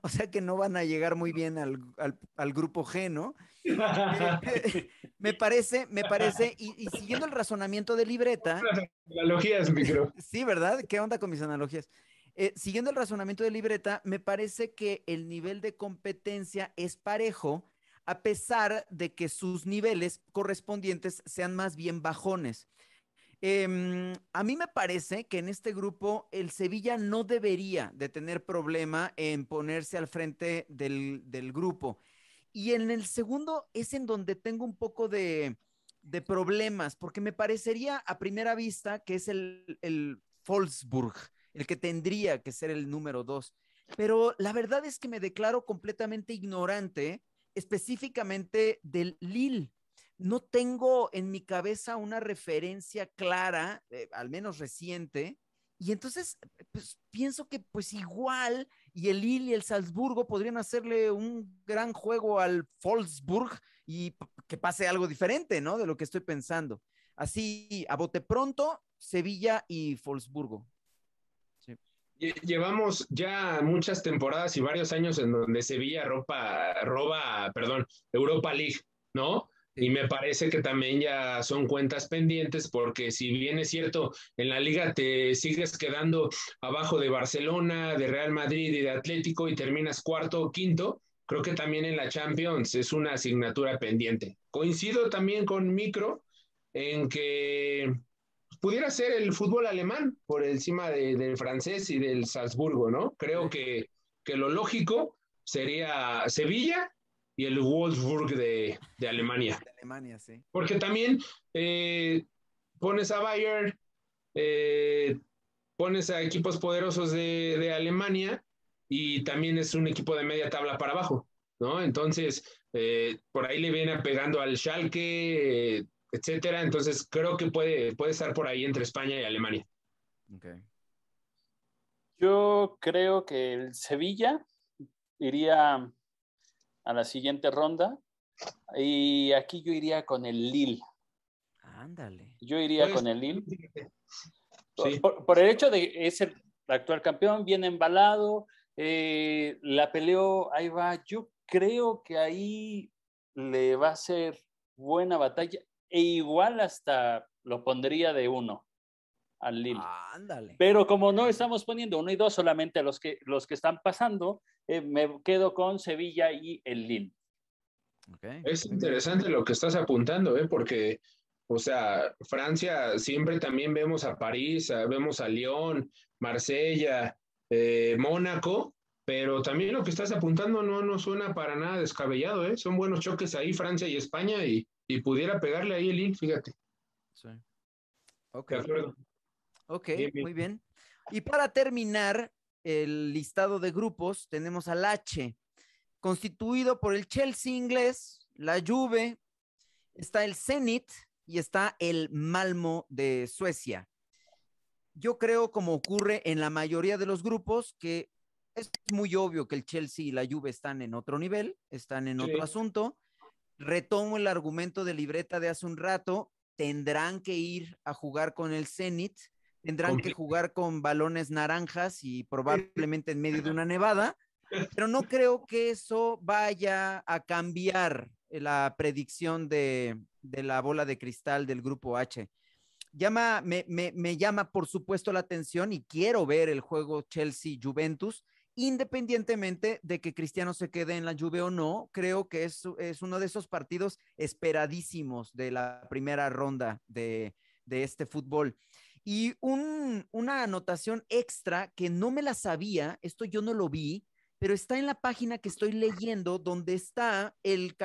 o sea que no van a llegar muy bien al, al grupo G, ¿no? me parece, me parece, y, siguiendo el razonamiento de libreta. Analogías, micro. Sí, ¿verdad? ¿Qué onda con mis analogías? Eh, siguiendo el razonamiento de libreta, me parece que el nivel de competencia es parejo, a pesar de que sus niveles correspondientes sean más bien bajones. Em, a mí me parece que en este grupo el Sevilla no debería de tener problema en ponerse al frente del, grupo. Y en el segundo es en donde tengo un poco de, problemas, porque me parecería a primera vista que es el, el Wolfsburg, el que tendría que ser el número dos. Pero la verdad es que me declaro completamente ignorante, específicamente del Lille. No tengo en mi cabeza una referencia clara, eh, al menos reciente, y entonces pues, pienso que pues igual y el Lille y el Salzburgo podrían hacerle un gran juego al Wolfsburg y que pase algo diferente, ¿no? De lo que estoy pensando. Así, a bote pronto, Sevilla y Wolfsburgo. Llevamos ya muchas temporadas y varios años en donde Sevilla ropa, roba, perdón, Europa League, ¿no? Y me parece que también ya son cuentas pendientes porque si bien es cierto, en la liga te sigues quedando abajo de Barcelona, de Real Madrid y de Atlético y terminas cuarto o quinto, creo que también en la Champions es una asignatura pendiente. Coincido también con Micro en que pudiera ser el fútbol alemán por encima del francés y del Salzburgo, ¿no? Creo que, que lo lógico sería Sevilla y el Wolfsburg de, de Alemania. De Alemania, sí. Porque también eh, pones a Bayern, eh, pones a equipos poderosos de, de, Alemania y también es un equipo de media tabla para abajo, ¿no? Entonces, eh, por ahí le viene pegando al Schalke, etcétera. Entonces creo que puede, puede estar por ahí entre España y Alemania. Okay. Yo creo que el Sevilla iría a la siguiente ronda y aquí yo iría con el Lille. Ándale. Yo iría pues, con el Lille. Sí. Por, por, el hecho de es el actual campeón, bien embalado, eh, la peleó, ahí va. Yo creo que ahí le va a ser buena batalla e igual hasta lo pondría de uno al Lille. Ándale. Pero como no estamos poniendo uno y dos, solamente los que, los que están pasando, eh, me quedo con Sevilla y el Lille. Okay. Es interesante lo que estás apuntando, ¿eh? porque, o sea, Francia siempre también vemos a París, vemos a Lyon, Marsella, eh, Mónaco, pero también lo que estás apuntando no, no suena para nada descabellado, ¿eh? Son buenos choques ahí, Francia y España, y, y pudiera pegarle ahí el Lille, fíjate. Sí. Ok. Ok, bien, bien. muy bien. Y para terminar el listado de grupos, tenemos al H, constituido por el Chelsea inglés, la Juve, está el Zenit y está el Malmo de Suecia. Yo creo, como ocurre en la mayoría de los grupos, que es muy obvio que el Chelsea y la Juve están en otro nivel, están en sí. otro asunto. Retomo el argumento de libreta de hace un rato, tendrán que ir a jugar con el Zenit, tendrán que jugar con balones naranjas y probablemente en medio de una nevada, pero no creo que eso vaya a cambiar la predicción de, de la bola de cristal del grupo H. Llama, me, me, me llama por supuesto la atención y quiero ver el juego Chelsea-Juventus independientemente de que Cristiano se quede en la Juve o no, creo que es, es uno de esos partidos esperadísimos de la primera ronda de, de este fútbol. Y un, una anotación extra que no me la sabía, esto yo no lo vi, pero está en la página que estoy leyendo donde está el,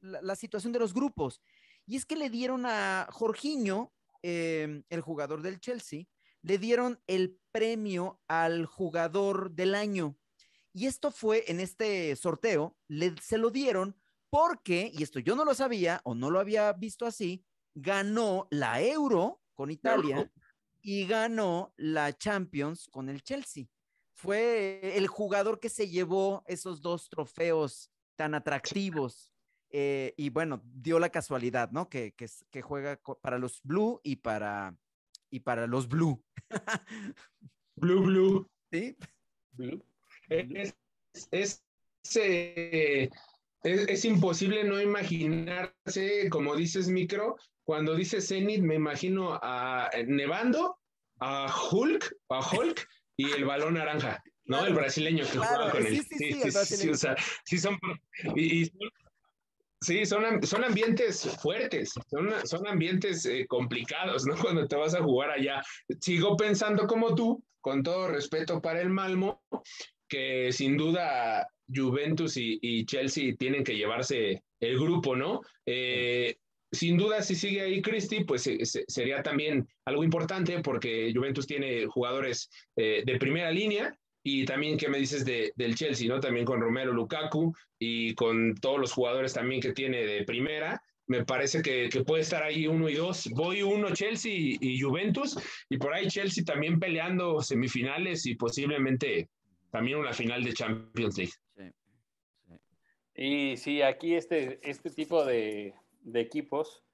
la situación de los grupos. Y es que le dieron a Jorginho, eh, el jugador del Chelsea, le dieron el premio al jugador del año. Y esto fue en este sorteo, se lo dieron porque, y esto yo no lo sabía o no lo había visto así, ganó la Euro con Italia y ganó la Champions con el Chelsea. Fue el jugador que se llevó esos dos trofeos tan atractivos. Eh, y bueno, dio la casualidad, ¿no? Que, que, que juega para los Blue y para, y para los Blue. blue, Blue. Sí. Blue. Es, es, es, es, imposible no imaginarse, como dices, Micro, cuando dices Zenith, me imagino a Nevando, a Hulk, a Hulk y el balón naranja. ¿no? Claro, el brasileño que claro, juega con sí, él. Sí, sí, sí, sí, sí, o sea, sí son, y, y Sí, son, son ambientes fuertes, son, son ambientes eh, complicados, ¿no? Cuando te vas a jugar allá. Sigo pensando como tú, con todo respeto para el Malmo, que sin duda Juventus y, y Chelsea tienen que llevarse el grupo, ¿no? Eh, sin duda, si sigue ahí Cristi, pues sería también algo importante porque Juventus tiene jugadores eh, de primera línea Y también, ¿qué me dices de, del Chelsea, no? También con Romero Lukaku y con todos los jugadores también que tiene de primera. Me parece que, que puede estar ahí uno y dos. Voy uno Chelsea y, y Juventus. Y por ahí Chelsea también peleando semifinales y posiblemente también una final de Champions League. Sí, sí. Y sí, aquí este, este tipo de, de equipos,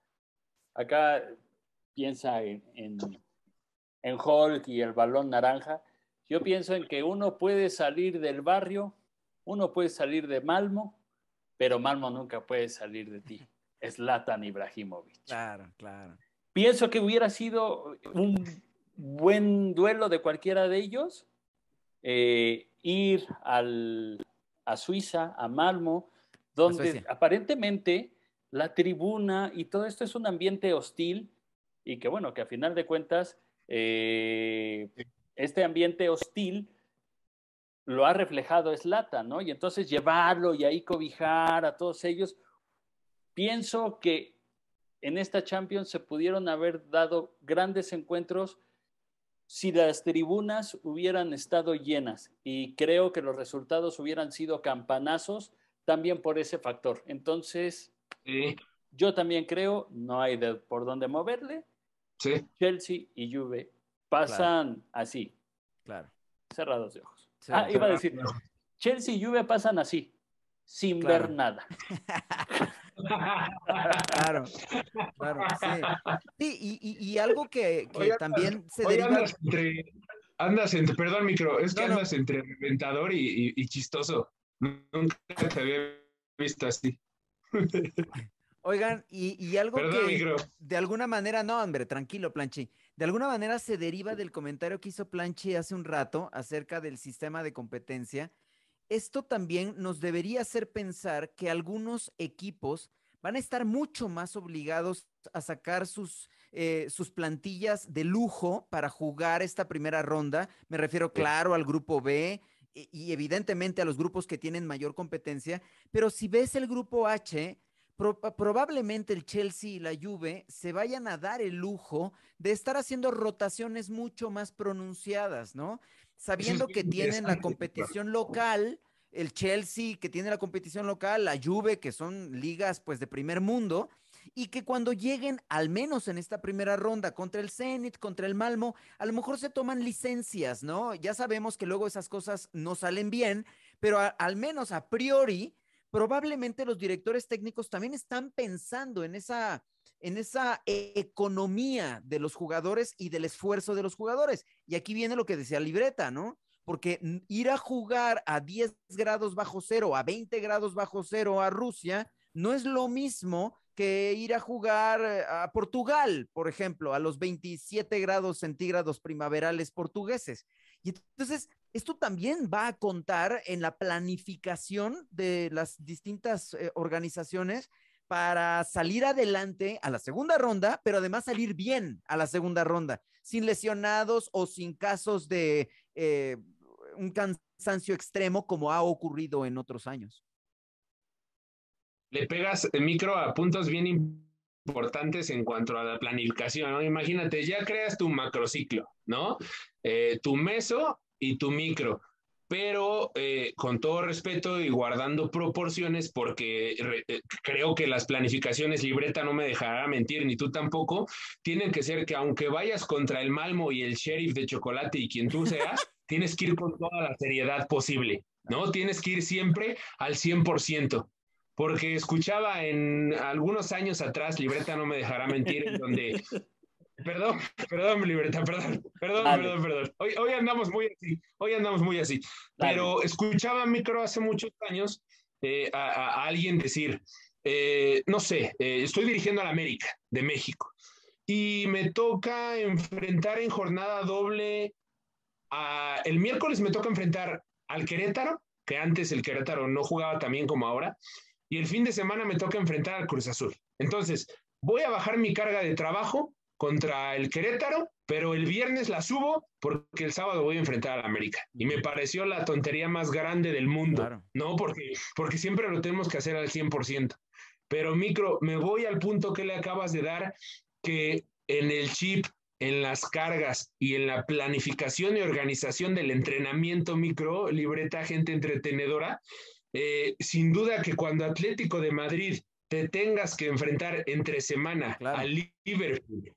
acá piensa en, en, en Hulk y el balón naranja. Yo pienso en que uno puede salir del barrio, uno puede salir de Malmo, pero Malmo nunca puede salir de ti. Es Latan Ibrahimovic. Claro, claro. Pienso que hubiera sido un buen duelo de cualquiera de ellos. eh, ir al, a Suiza, a Malmo, donde aparentemente la tribuna y todo esto es un ambiente hostil y que bueno, que a final de cuentas eh, este ambiente hostil lo ha reflejado Slata, ¿no? Y entonces llevarlo y ahí cobijar a todos ellos. Pienso que en esta Champions se pudieron haber dado grandes encuentros si las tribunas hubieran estado llenas y creo que los resultados hubieran sido campanazos también por ese factor. Entonces, Sí, yo también creo, no hay de por dónde moverle. sí. Chelsea y Juve pasan así, Claro. cerrados de ojos. Sí, ah, iba a decir. Chelsea y Juve pasan así, sin Claro. ver nada. Claro, claro, sí. Sí, y, y- y algo que, que Oye, también se Oye, deriva. andas entre, andas entre, perdón, micro, es que No, no. andas entre reventador y, y- y chistoso. Nunca te había visto así. Oigan, y, y algo Perdón, que micro. de alguna manera, no, hombre, tranquilo, Planchi. De alguna manera se deriva del comentario que hizo Planchi hace un rato acerca del sistema de competencia. Esto también nos debería hacer pensar que algunos equipos van a estar mucho más obligados a sacar sus, eh, sus plantillas de lujo para jugar esta primera ronda. Me refiero, claro, al grupo B y, y evidentemente a los grupos que tienen mayor competencia. Pero si ves el grupo H, pro- probablemente el Chelsea y la Juve se vayan a dar el lujo de estar haciendo rotaciones mucho más pronunciadas, ¿no? Sabiendo que tienen la competición local, el Chelsea que tiene la competición local, la Juve que son ligas pues de primer mundo y que cuando lleguen al menos en esta primera ronda contra el Zenit, contra el Malmo, a lo mejor se toman licencias, ¿no? Ya sabemos que luego esas cosas no salen bien, pero al menos a priori probablemente los directores técnicos también están pensando en esa, en esa e- economía de los jugadores y del esfuerzo de los jugadores. Y aquí viene lo que decía Libreta, ¿no? Porque ir a jugar a 10 grados bajo cero, a 20 grados bajo cero a Rusia, no es lo mismo que ir a jugar eh, a Portugal, por ejemplo, a los 27 grados centígrados primaverales portugueses. Y entonces, esto también va a contar en la planificación de las distintas eh, organizaciones para salir adelante a la segunda ronda, pero además salir bien a la segunda ronda, sin lesionados o sin casos de eh, un cansancio extremo como ha ocurrido en otros años. Le pegas el micro a puntos bien importantes en cuanto a la planificación, ¿no? Imagínate, ya creas tu macrociclo, ¿no? Eh, tu meso y tu micro, pero eh, con todo respeto y guardando proporciones, porque re- eh, creo que las planificaciones, libreta no me dejará mentir, ni tú tampoco, tienen que ser que aunque vayas contra el Malmo y el sheriff de chocolate y quien tú seas, tienes que ir con toda la seriedad posible, ¿no? Tienes que ir siempre al 100% porque escuchaba en algunos años atrás, Libreta no me dejará mentir, en donde... Perdón, perdón, Libreta, perdón, perdón, Dale. perdón, perdón. Hoy, hoy andamos muy así, hoy andamos muy así. Dale. Pero escuchaba micro hace muchos años eh, a, a- a alguien decir, eh, no sé, eh, estoy dirigiendo a la América de México y me toca enfrentar en jornada doble a- el miércoles me toca enfrentar al Querétaro, que antes el Querétaro no jugaba tan bien como ahora, y el fin de semana me toca enfrentar al Cruz Azul. Entonces, voy a bajar mi carga de trabajo contra el Querétaro, pero el viernes la subo porque el sábado voy a enfrentar al América. Y me pareció la tontería más grande del mundo, Claro. ¿no? Porque, porque siempre lo tenemos que hacer al 100%. Pero, Micro, me voy al punto que le acabas de dar, que en el chip en las cargas y en la planificación y organización del entrenamiento micro, libreta, gente entretenedora, eh, sin duda que cuando Atlético de Madrid te tengas que enfrentar entre semana al Liverpool,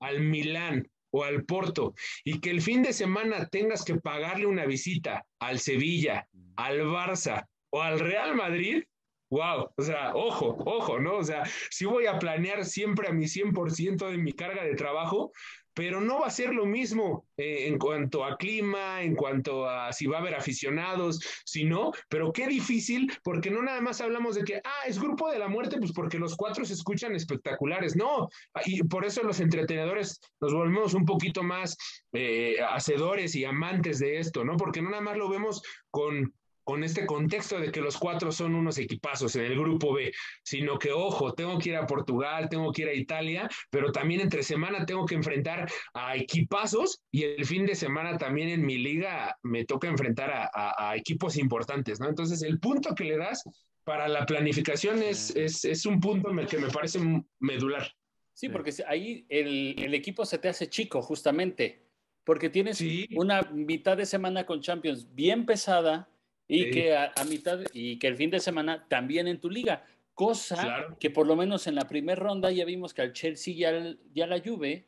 al Milán o al Porto y que el fin de semana tengas que pagarle una visita al Sevilla, al Barça o al Real Madrid, wow, o sea, ojo, ojo, ¿no? O sea, si voy a planear siempre a mi 100% de mi carga de trabajo, pero no va a ser lo mismo eh, en cuanto a clima, en cuanto a si va a haber aficionados, si no, pero qué difícil, porque no nada más hablamos de que, ah, es grupo de la muerte, pues porque los cuatro se escuchan espectaculares, no, y por eso los entretenedores nos volvemos un poquito más eh, hacedores y amantes de esto, ¿no? Porque no nada más lo vemos con con este contexto de que los cuatro son unos equipazos en el grupo B, sino que, ojo, tengo que ir a Portugal, tengo que ir a Italia, pero también entre semana tengo que enfrentar a equipazos y el fin de semana también en mi liga me toca enfrentar a, equipos importantes, ¿no? Entonces, el punto que le das para la planificación es, es, un punto que me parece medular. Sí, porque ahí el, equipo se te hace chico, justamente, porque tienes una mitad de semana con Champions bien pesada, y que a, mitad y que el fin de semana también en tu liga. Cosa que por lo menos en la primera ronda ya vimos que al Chelsea ya, ya la Juve,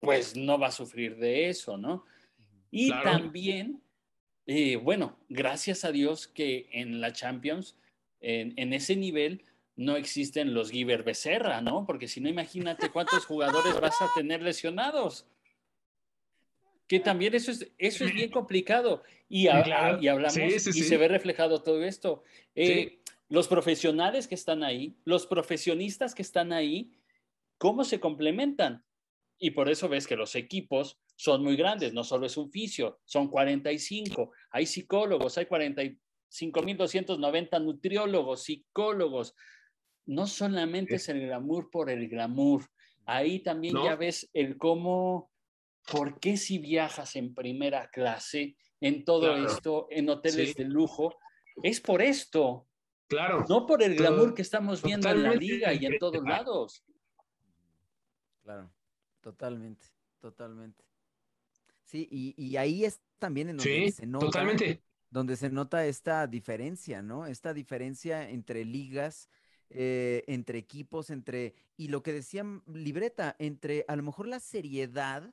pues no va a sufrir de eso, ¿no? Y también, eh, bueno, gracias a Dios que en la Champions, en, en ese nivel, no existen los Giver Becerra, ¿no? Porque si no, imagínate cuántos jugadores vas a tener lesionados que también eso es, eso es bien complicado. Y, y hablamos y se ve reflejado todo esto. Eh, los profesionales que están ahí, los profesionistas que están ahí, ¿cómo se complementan? Y por eso ves que los equipos son muy grandes, no solo es un fisio, son 45, hay psicólogos, hay 45.290 nutriólogos, psicólogos. No solamente es el glamour por el glamour, ahí también ya ves el cómo ¿por qué si viajas en primera clase, en todo esto, en hoteles de lujo? Es por esto. Claro. No por el glamour que estamos viendo en la liga y en todos lados. Claro, totalmente, totalmente. Sí, y, ahí es también en donde se nota. Totalmente. Donde se nota esta diferencia, ¿no? Esta diferencia entre ligas, eh, entre equipos, entre. Y lo que decía Libreta, entre a lo mejor la seriedad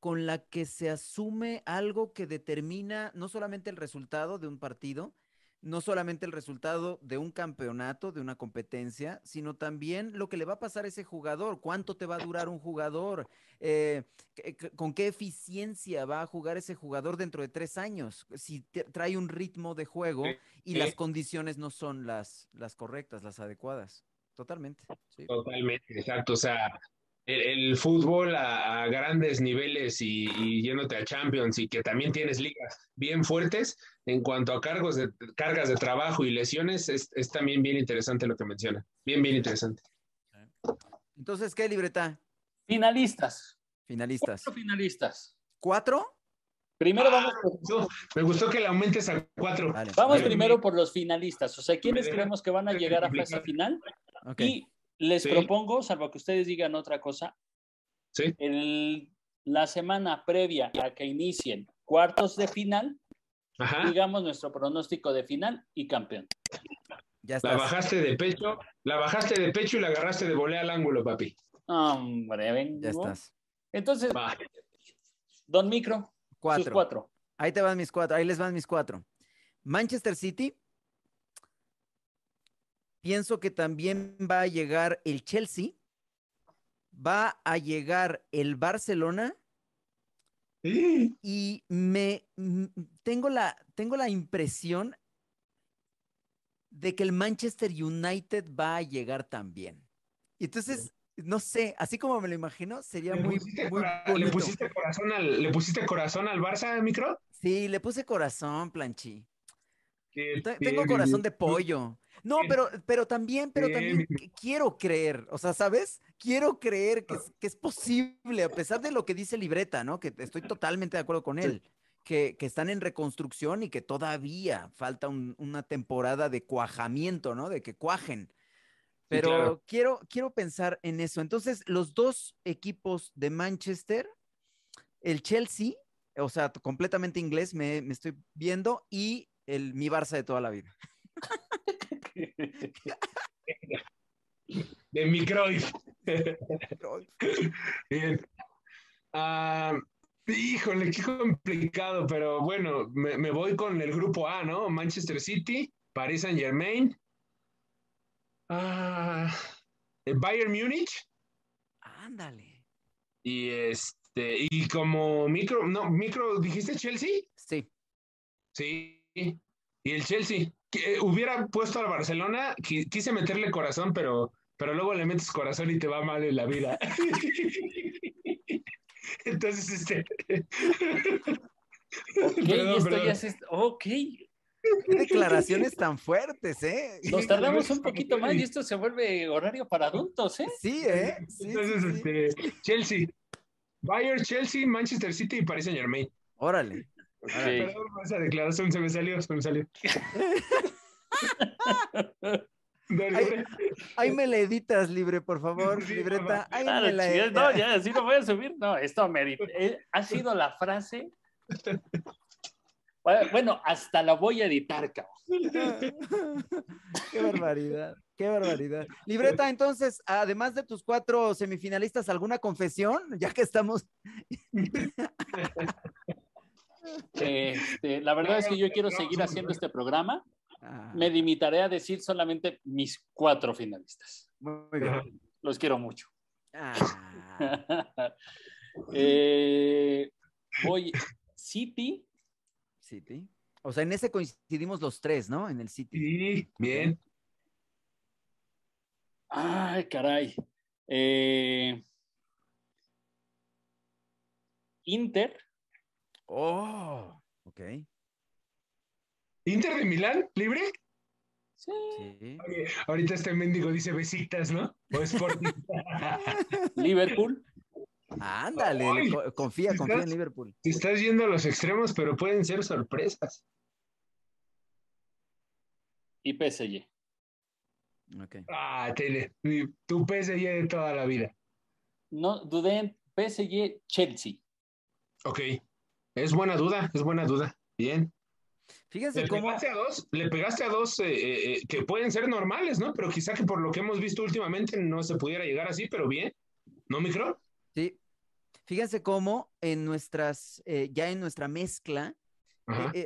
con la que se asume algo que determina no solamente el resultado de un partido, no solamente el resultado de un campeonato, de una competencia, sino también lo que le va a pasar a ese jugador, cuánto te va a durar un jugador, eh, con qué eficiencia va a jugar ese jugador dentro de tres años, si trae un ritmo de juego y las condiciones no son las, las correctas, las adecuadas. Totalmente. Totalmente, exacto. O sea, el, fútbol a, grandes niveles y, yéndote a Champions y que también tienes ligas bien fuertes en cuanto a cargos de, cargas de trabajo y lesiones, es, también bien interesante lo que menciona. Bien, bien interesante. Entonces, ¿qué libreta? Finalistas. Finalistas. Cuatro finalistas. ¿Cuatro? Primero vamos por... Me gustó que le aumentes a cuatro. Vamos primero por los finalistas. O sea, ¿quiénes creemos que van a llegar a fase final? Y les propongo, salvo que ustedes digan otra cosa, ¿Sí? la semana previa a que inicien cuartos de final, digamos nuestro pronóstico de final y campeón. Ya La bajaste de pecho, la bajaste de pecho y la agarraste de volea al ángulo, papi. Hombre, vengo. Ya estás. Entonces, Don Micro, cuatro. cuatro. Ahí te van mis cuatro, ahí les van mis cuatro. Manchester City, Pienso que también va a llegar el Chelsea, va a llegar el Barcelona y me tengo la, tengo la impresión de que el Manchester United va a llegar también. Entonces, no sé, así como me lo imagino, sería muy, ¿Le pusiste corazón al, ¿Le pusiste corazón al Barça, micro? Sí, le puse corazón, Planchi. Tengo corazón de pollo. No, pero, pero también, pero también quiero creer, o sea, ¿sabes? Quiero creer que es, que es, posible, a pesar de lo que dice Libreta, ¿no? Que estoy totalmente de acuerdo con él, que, que están en reconstrucción y que todavía falta una temporada de cuajamiento, ¿no? De que cuajen. Pero quiero, quiero pensar en eso. Entonces, los dos equipos de Manchester el Chelsea, o sea, completamente inglés, me, me estoy viendo, y el mi Barça de toda la vida. De Microid. Bien. Ah, híjole, qué complicado, pero bueno, me, me voy con el grupo A, ¿no? Manchester City, Paris Saint Germain, ah, el Bayern Múnich Ándale. y este, y como micro, no, micro, ¿dijiste Chelsea? Sí. Sí, y el Chelsea. Que, eh, hubiera puesto al Barcelona, qui- quise meterle corazón, pero, pero luego le metes corazón y te va mal en la vida. Entonces, este. Ok, Perdón, esto perdón. ya se... Ok, Qué declaraciones tan fuertes, ¿eh? nos tardamos un poquito más y esto se vuelve horario para adultos, ¿eh? Sí, ¿eh? Sí, Entonces, sí. este, Chelsea. Bayern, Chelsea, Manchester City y Paris Saint Germain. Órale. Ok. Perdón, esa declaración se me salió, se me salió. Ahí me la editas, libre, por favor, Sí, libreta. Ahí me la chingas, no, ya, así lo voy a subir. No, esto merita. eh, ha sido la frase. Bueno, hasta la voy a editar, cabrón. Qué barbaridad, qué barbaridad. Libreta, entonces, además de tus cuatro semifinalistas, ¿alguna confesión? Ya que estamos. Este, la verdad es que yo quiero seguir haciendo este programa. Ah, Me limitaré a decir solamente mis cuatro finalistas. muy bien. Los quiero mucho. Ah, Eh, voy City, City. O sea, en ese coincidimos los tres, ¿no? En el City. Sí, bien. Ay, caray. Eh, Inter. Oh, ok. Inter de Milán, libre. Sí. Sí. Oye, ahorita este mendigo dice besitas, ¿no? O Sporting. Liverpool. Ándale, Ay, le co- confía, confía en Liverpool. Te estás yendo a los extremos, pero pueden ser sorpresas. y PSG. Ok. Ah, tele. Tu PSG de toda la vida. No dudé en PSG, Chelsea. Ok. Es buena duda, es buena duda. Bien. Fíjense Le cómo. pegaste a dos, le pegaste a dos eh, eh, eh, que pueden ser normales, ¿no? Pero quizá que por lo que hemos visto últimamente no se pudiera llegar así, pero bien. ¿No, micro? Sí. Fíjense cómo en nuestras, eh, ya en nuestra mezcla,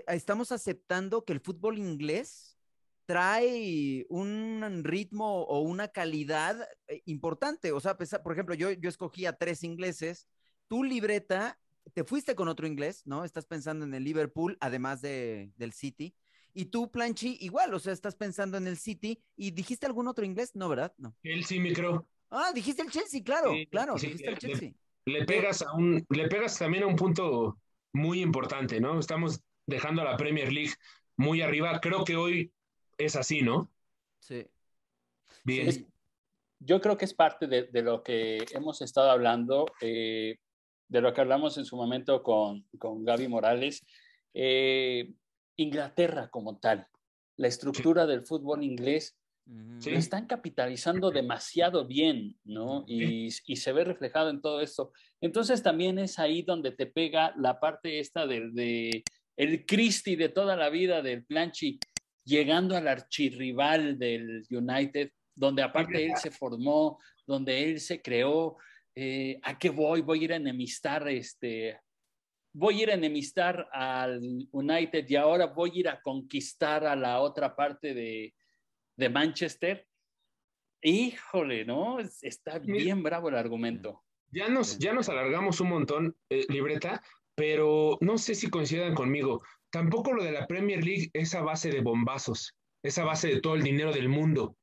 estamos aceptando que el fútbol inglés trae un ritmo o una calidad importante. O sea, por ejemplo, yo, yo escogí a tres ingleses. Tu libreta, te fuiste con otro inglés, ¿no? Estás pensando en el Liverpool, además de, del City. Y tú, Planchi, igual, o sea, estás pensando en el City. ¿Y dijiste algún otro inglés? No, ¿verdad? No. Él sí, micro. Ah, dijiste el Chelsea, claro, Sí, claro, sí, dijiste el le- Chelsea. Le pegas a un, le pegas también a un punto muy importante, ¿no? Estamos dejando a la Premier League muy arriba. Creo que hoy es así, ¿no? Sí. Bien. Sí. Yo creo que es parte de, de lo que hemos estado hablando, eh, de lo que hablamos en su momento con, con Gaby Morales. Eh, Inglaterra como tal, la estructura del fútbol inglés. Sí. lo están capitalizando demasiado bien, ¿no? Y, y se ve reflejado en todo esto. Entonces también es ahí donde te pega la parte esta del de el Christie de toda la vida del Planchi, llegando al archirrival del United, donde aparte él se formó, donde él se creó. Eh, ¿A qué voy? Voy a ir a enemistar este. Voy a ir a enemistar al United y ahora voy a ir a conquistar a la otra parte de, de Manchester. Híjole, ¿no? Es- Está bien bravo el argumento. Ya nos, ya nos alargamos un montón, eh, libreta, pero no sé si coincidan conmigo. Tampoco lo de la Premier League es a base de bombazos, es a base de todo el dinero del mundo,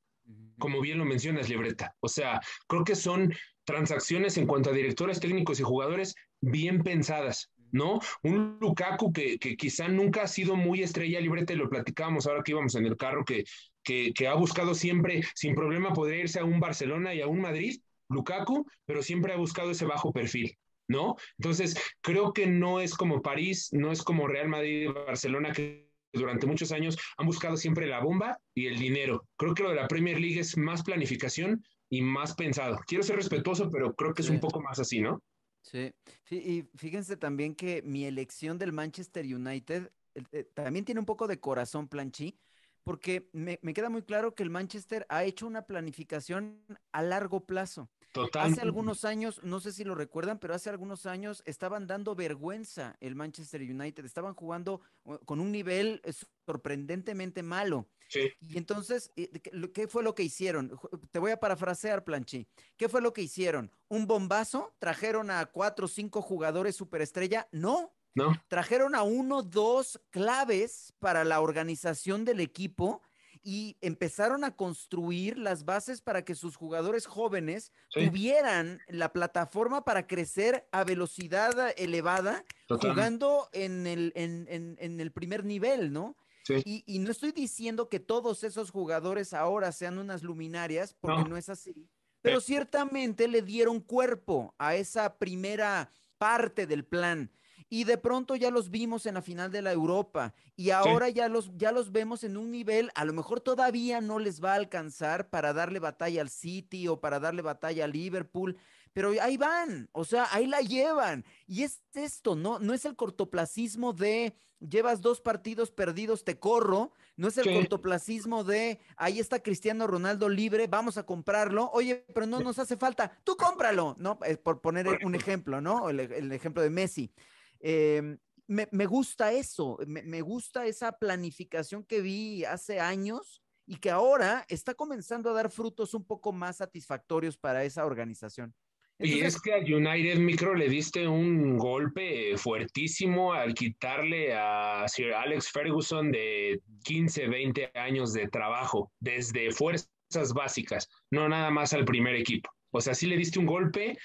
como bien lo mencionas, libreta. O sea, creo que son transacciones en cuanto a directores técnicos y jugadores bien pensadas, ¿no? Un Lukaku que, quizá nunca ha sido muy estrella, libreta, y lo platicábamos ahora que íbamos en el carro, que, que, que ha buscado siempre, sin problema, poder irse a un Barcelona y a un Madrid, Lukaku, pero siempre ha buscado ese bajo perfil, ¿no? Entonces, creo que no es como París, no es como Real Madrid y Barcelona, que durante muchos años han buscado siempre la bomba y el dinero. Creo que lo de la Premier League es más planificación y más pensado. Quiero ser respetuoso, pero creo que es Sí. un poco más así, ¿no? Sí. sí, y fíjense también que mi elección del Manchester United eh, eh, también tiene un poco de corazón, Planchi, porque me, me queda muy claro que el Manchester ha hecho una planificación a largo plazo. Total. Hace algunos años, no sé si lo recuerdan, pero hace algunos años estaban dando vergüenza el Manchester United, estaban jugando uh, con un nivel eh, sorprendentemente malo. Sí. Y entonces, eh, ¿qué- lo- ¿qué fue lo que hicieron? Te voy a parafrasear, Planchi. ¿Qué fue lo que hicieron? ¿Un bombazo? ¿Trajeron a cuatro o cinco jugadores superestrella? No, ¿No? trajeron a uno, dos claves para la organización del equipo y empezaron a construir las bases para que sus jugadores jóvenes Sí. tuvieran la plataforma para crecer a velocidad elevada Total. jugando en el, en, en- en el primer nivel, ¿no? Sí. Y, y no estoy diciendo que todos esos jugadores ahora sean unas luminarias, porque No. no, es así, pero ciertamente le dieron cuerpo a esa primera parte del plan. Y de pronto ya los vimos en la final de la Europa y ahora ya, los, ya los vemos en un nivel, a lo mejor todavía no les va a alcanzar para darle batalla al City o para darle batalla al Liverpool, pero ahí van, o sea, ahí la llevan. Y es esto, ¿no? No es el cortoplacismo de llevas dos partidos perdidos, te corro, no es el Sí. cortoplacismo de ahí está Cristiano Ronaldo libre, vamos a comprarlo, oye, pero no nos hace falta, tú cómpralo, ¿no? Por poner un ejemplo, ¿no? El, el ejemplo de Messi. Eh, me, me gusta eso, me, me gusta esa planificación que vi hace años y que ahora está comenzando a dar frutos un poco más satisfactorios para esa organización. Y Entonces, es que a United Micro le diste un golpe fuertísimo al quitarle a Sir Alex Ferguson de 15, 20 años de trabajo desde fuerzas básicas, no nada más al primer equipo. O sea, sí le diste un golpe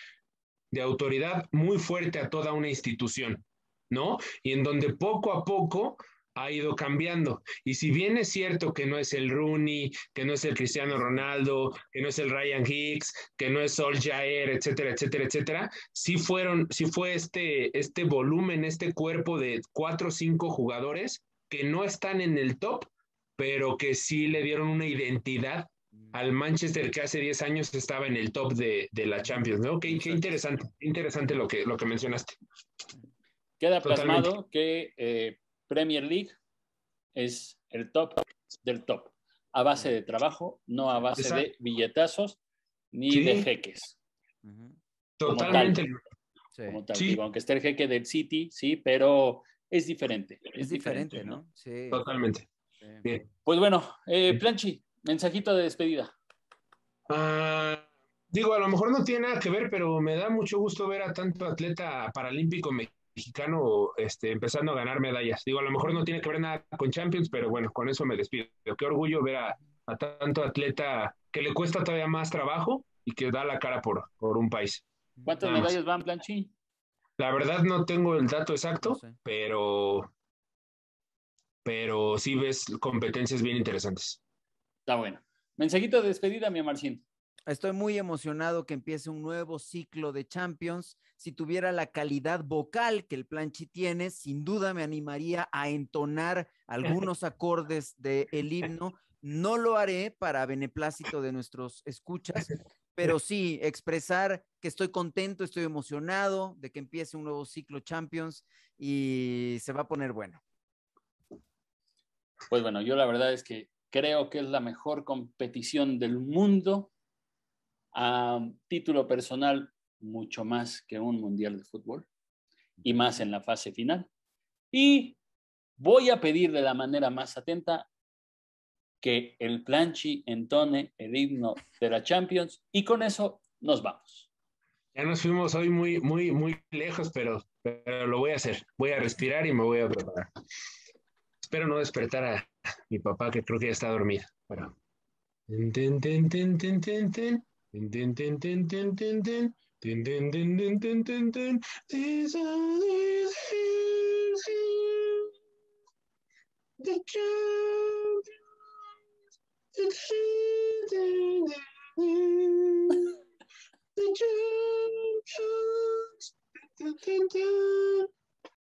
de autoridad muy fuerte a toda una institución, ¿no? Y en donde poco a poco ha ido cambiando. Y si bien es cierto que no es el Rooney, que no es el Cristiano Ronaldo, que no es el Ryan Hicks, que no es Sol Jair, etcétera, etcétera, etcétera, sí fueron, sí fue este, este volumen, este cuerpo de cuatro o cinco jugadores que no están en el top, pero que sí le dieron una identidad al Manchester que hace 10 años estaba en el top de, de la Champions, ¿no? Qué, qué interesante, qué interesante lo que, lo que mencionaste. Queda Totalmente. plasmado que eh, Premier League es el top del top, a base de trabajo, no a base Exacto. de billetazos ni Sí. de jeques. Totalmente. sí. Como tal. Sí. Digo, aunque esté el jeque del City, sí, pero es diferente. Es diferente, ¿no? Sí. Totalmente. Bien. Pues bueno, eh, Planchi, mensajito de despedida. Ah, digo, a lo mejor no tiene nada que ver, pero me da mucho gusto ver a tanto atleta paralímpico mexicano este, empezando a ganar medallas. Digo, a lo mejor no tiene que ver nada con Champions, pero bueno, con eso me despido. Qué orgullo ver a, a tanto atleta que le cuesta todavía más trabajo y que da la cara por, por un país. ¿Cuántas Nada más. medallas van, Planchi? La verdad no tengo el dato exacto, No sé. pero, pero sí ves competencias bien interesantes. Está bueno. Mensajito de despedida, mi Marcín. Estoy muy emocionado que empiece un nuevo ciclo de Champions. Si tuviera la calidad vocal que el Planchi tiene, sin duda me animaría a entonar algunos acordes del himno. No lo haré para beneplácito de nuestros escuchas, pero sí expresar que estoy contento, estoy emocionado de que empiece un nuevo ciclo Champions y se va a poner bueno. Pues bueno, yo la verdad es que creo que es la mejor competición del mundo a título personal, mucho más que un mundial de fútbol y más en la fase final. Y voy a pedir de la manera más atenta que el planchi entone el himno de la Champions y con eso nos vamos. Ya nos fuimos hoy muy, muy, muy lejos, pero, pero lo voy a hacer. Voy a respirar y me voy a preparar. Espero no despertar a mi papá, que creo que ya está dormido.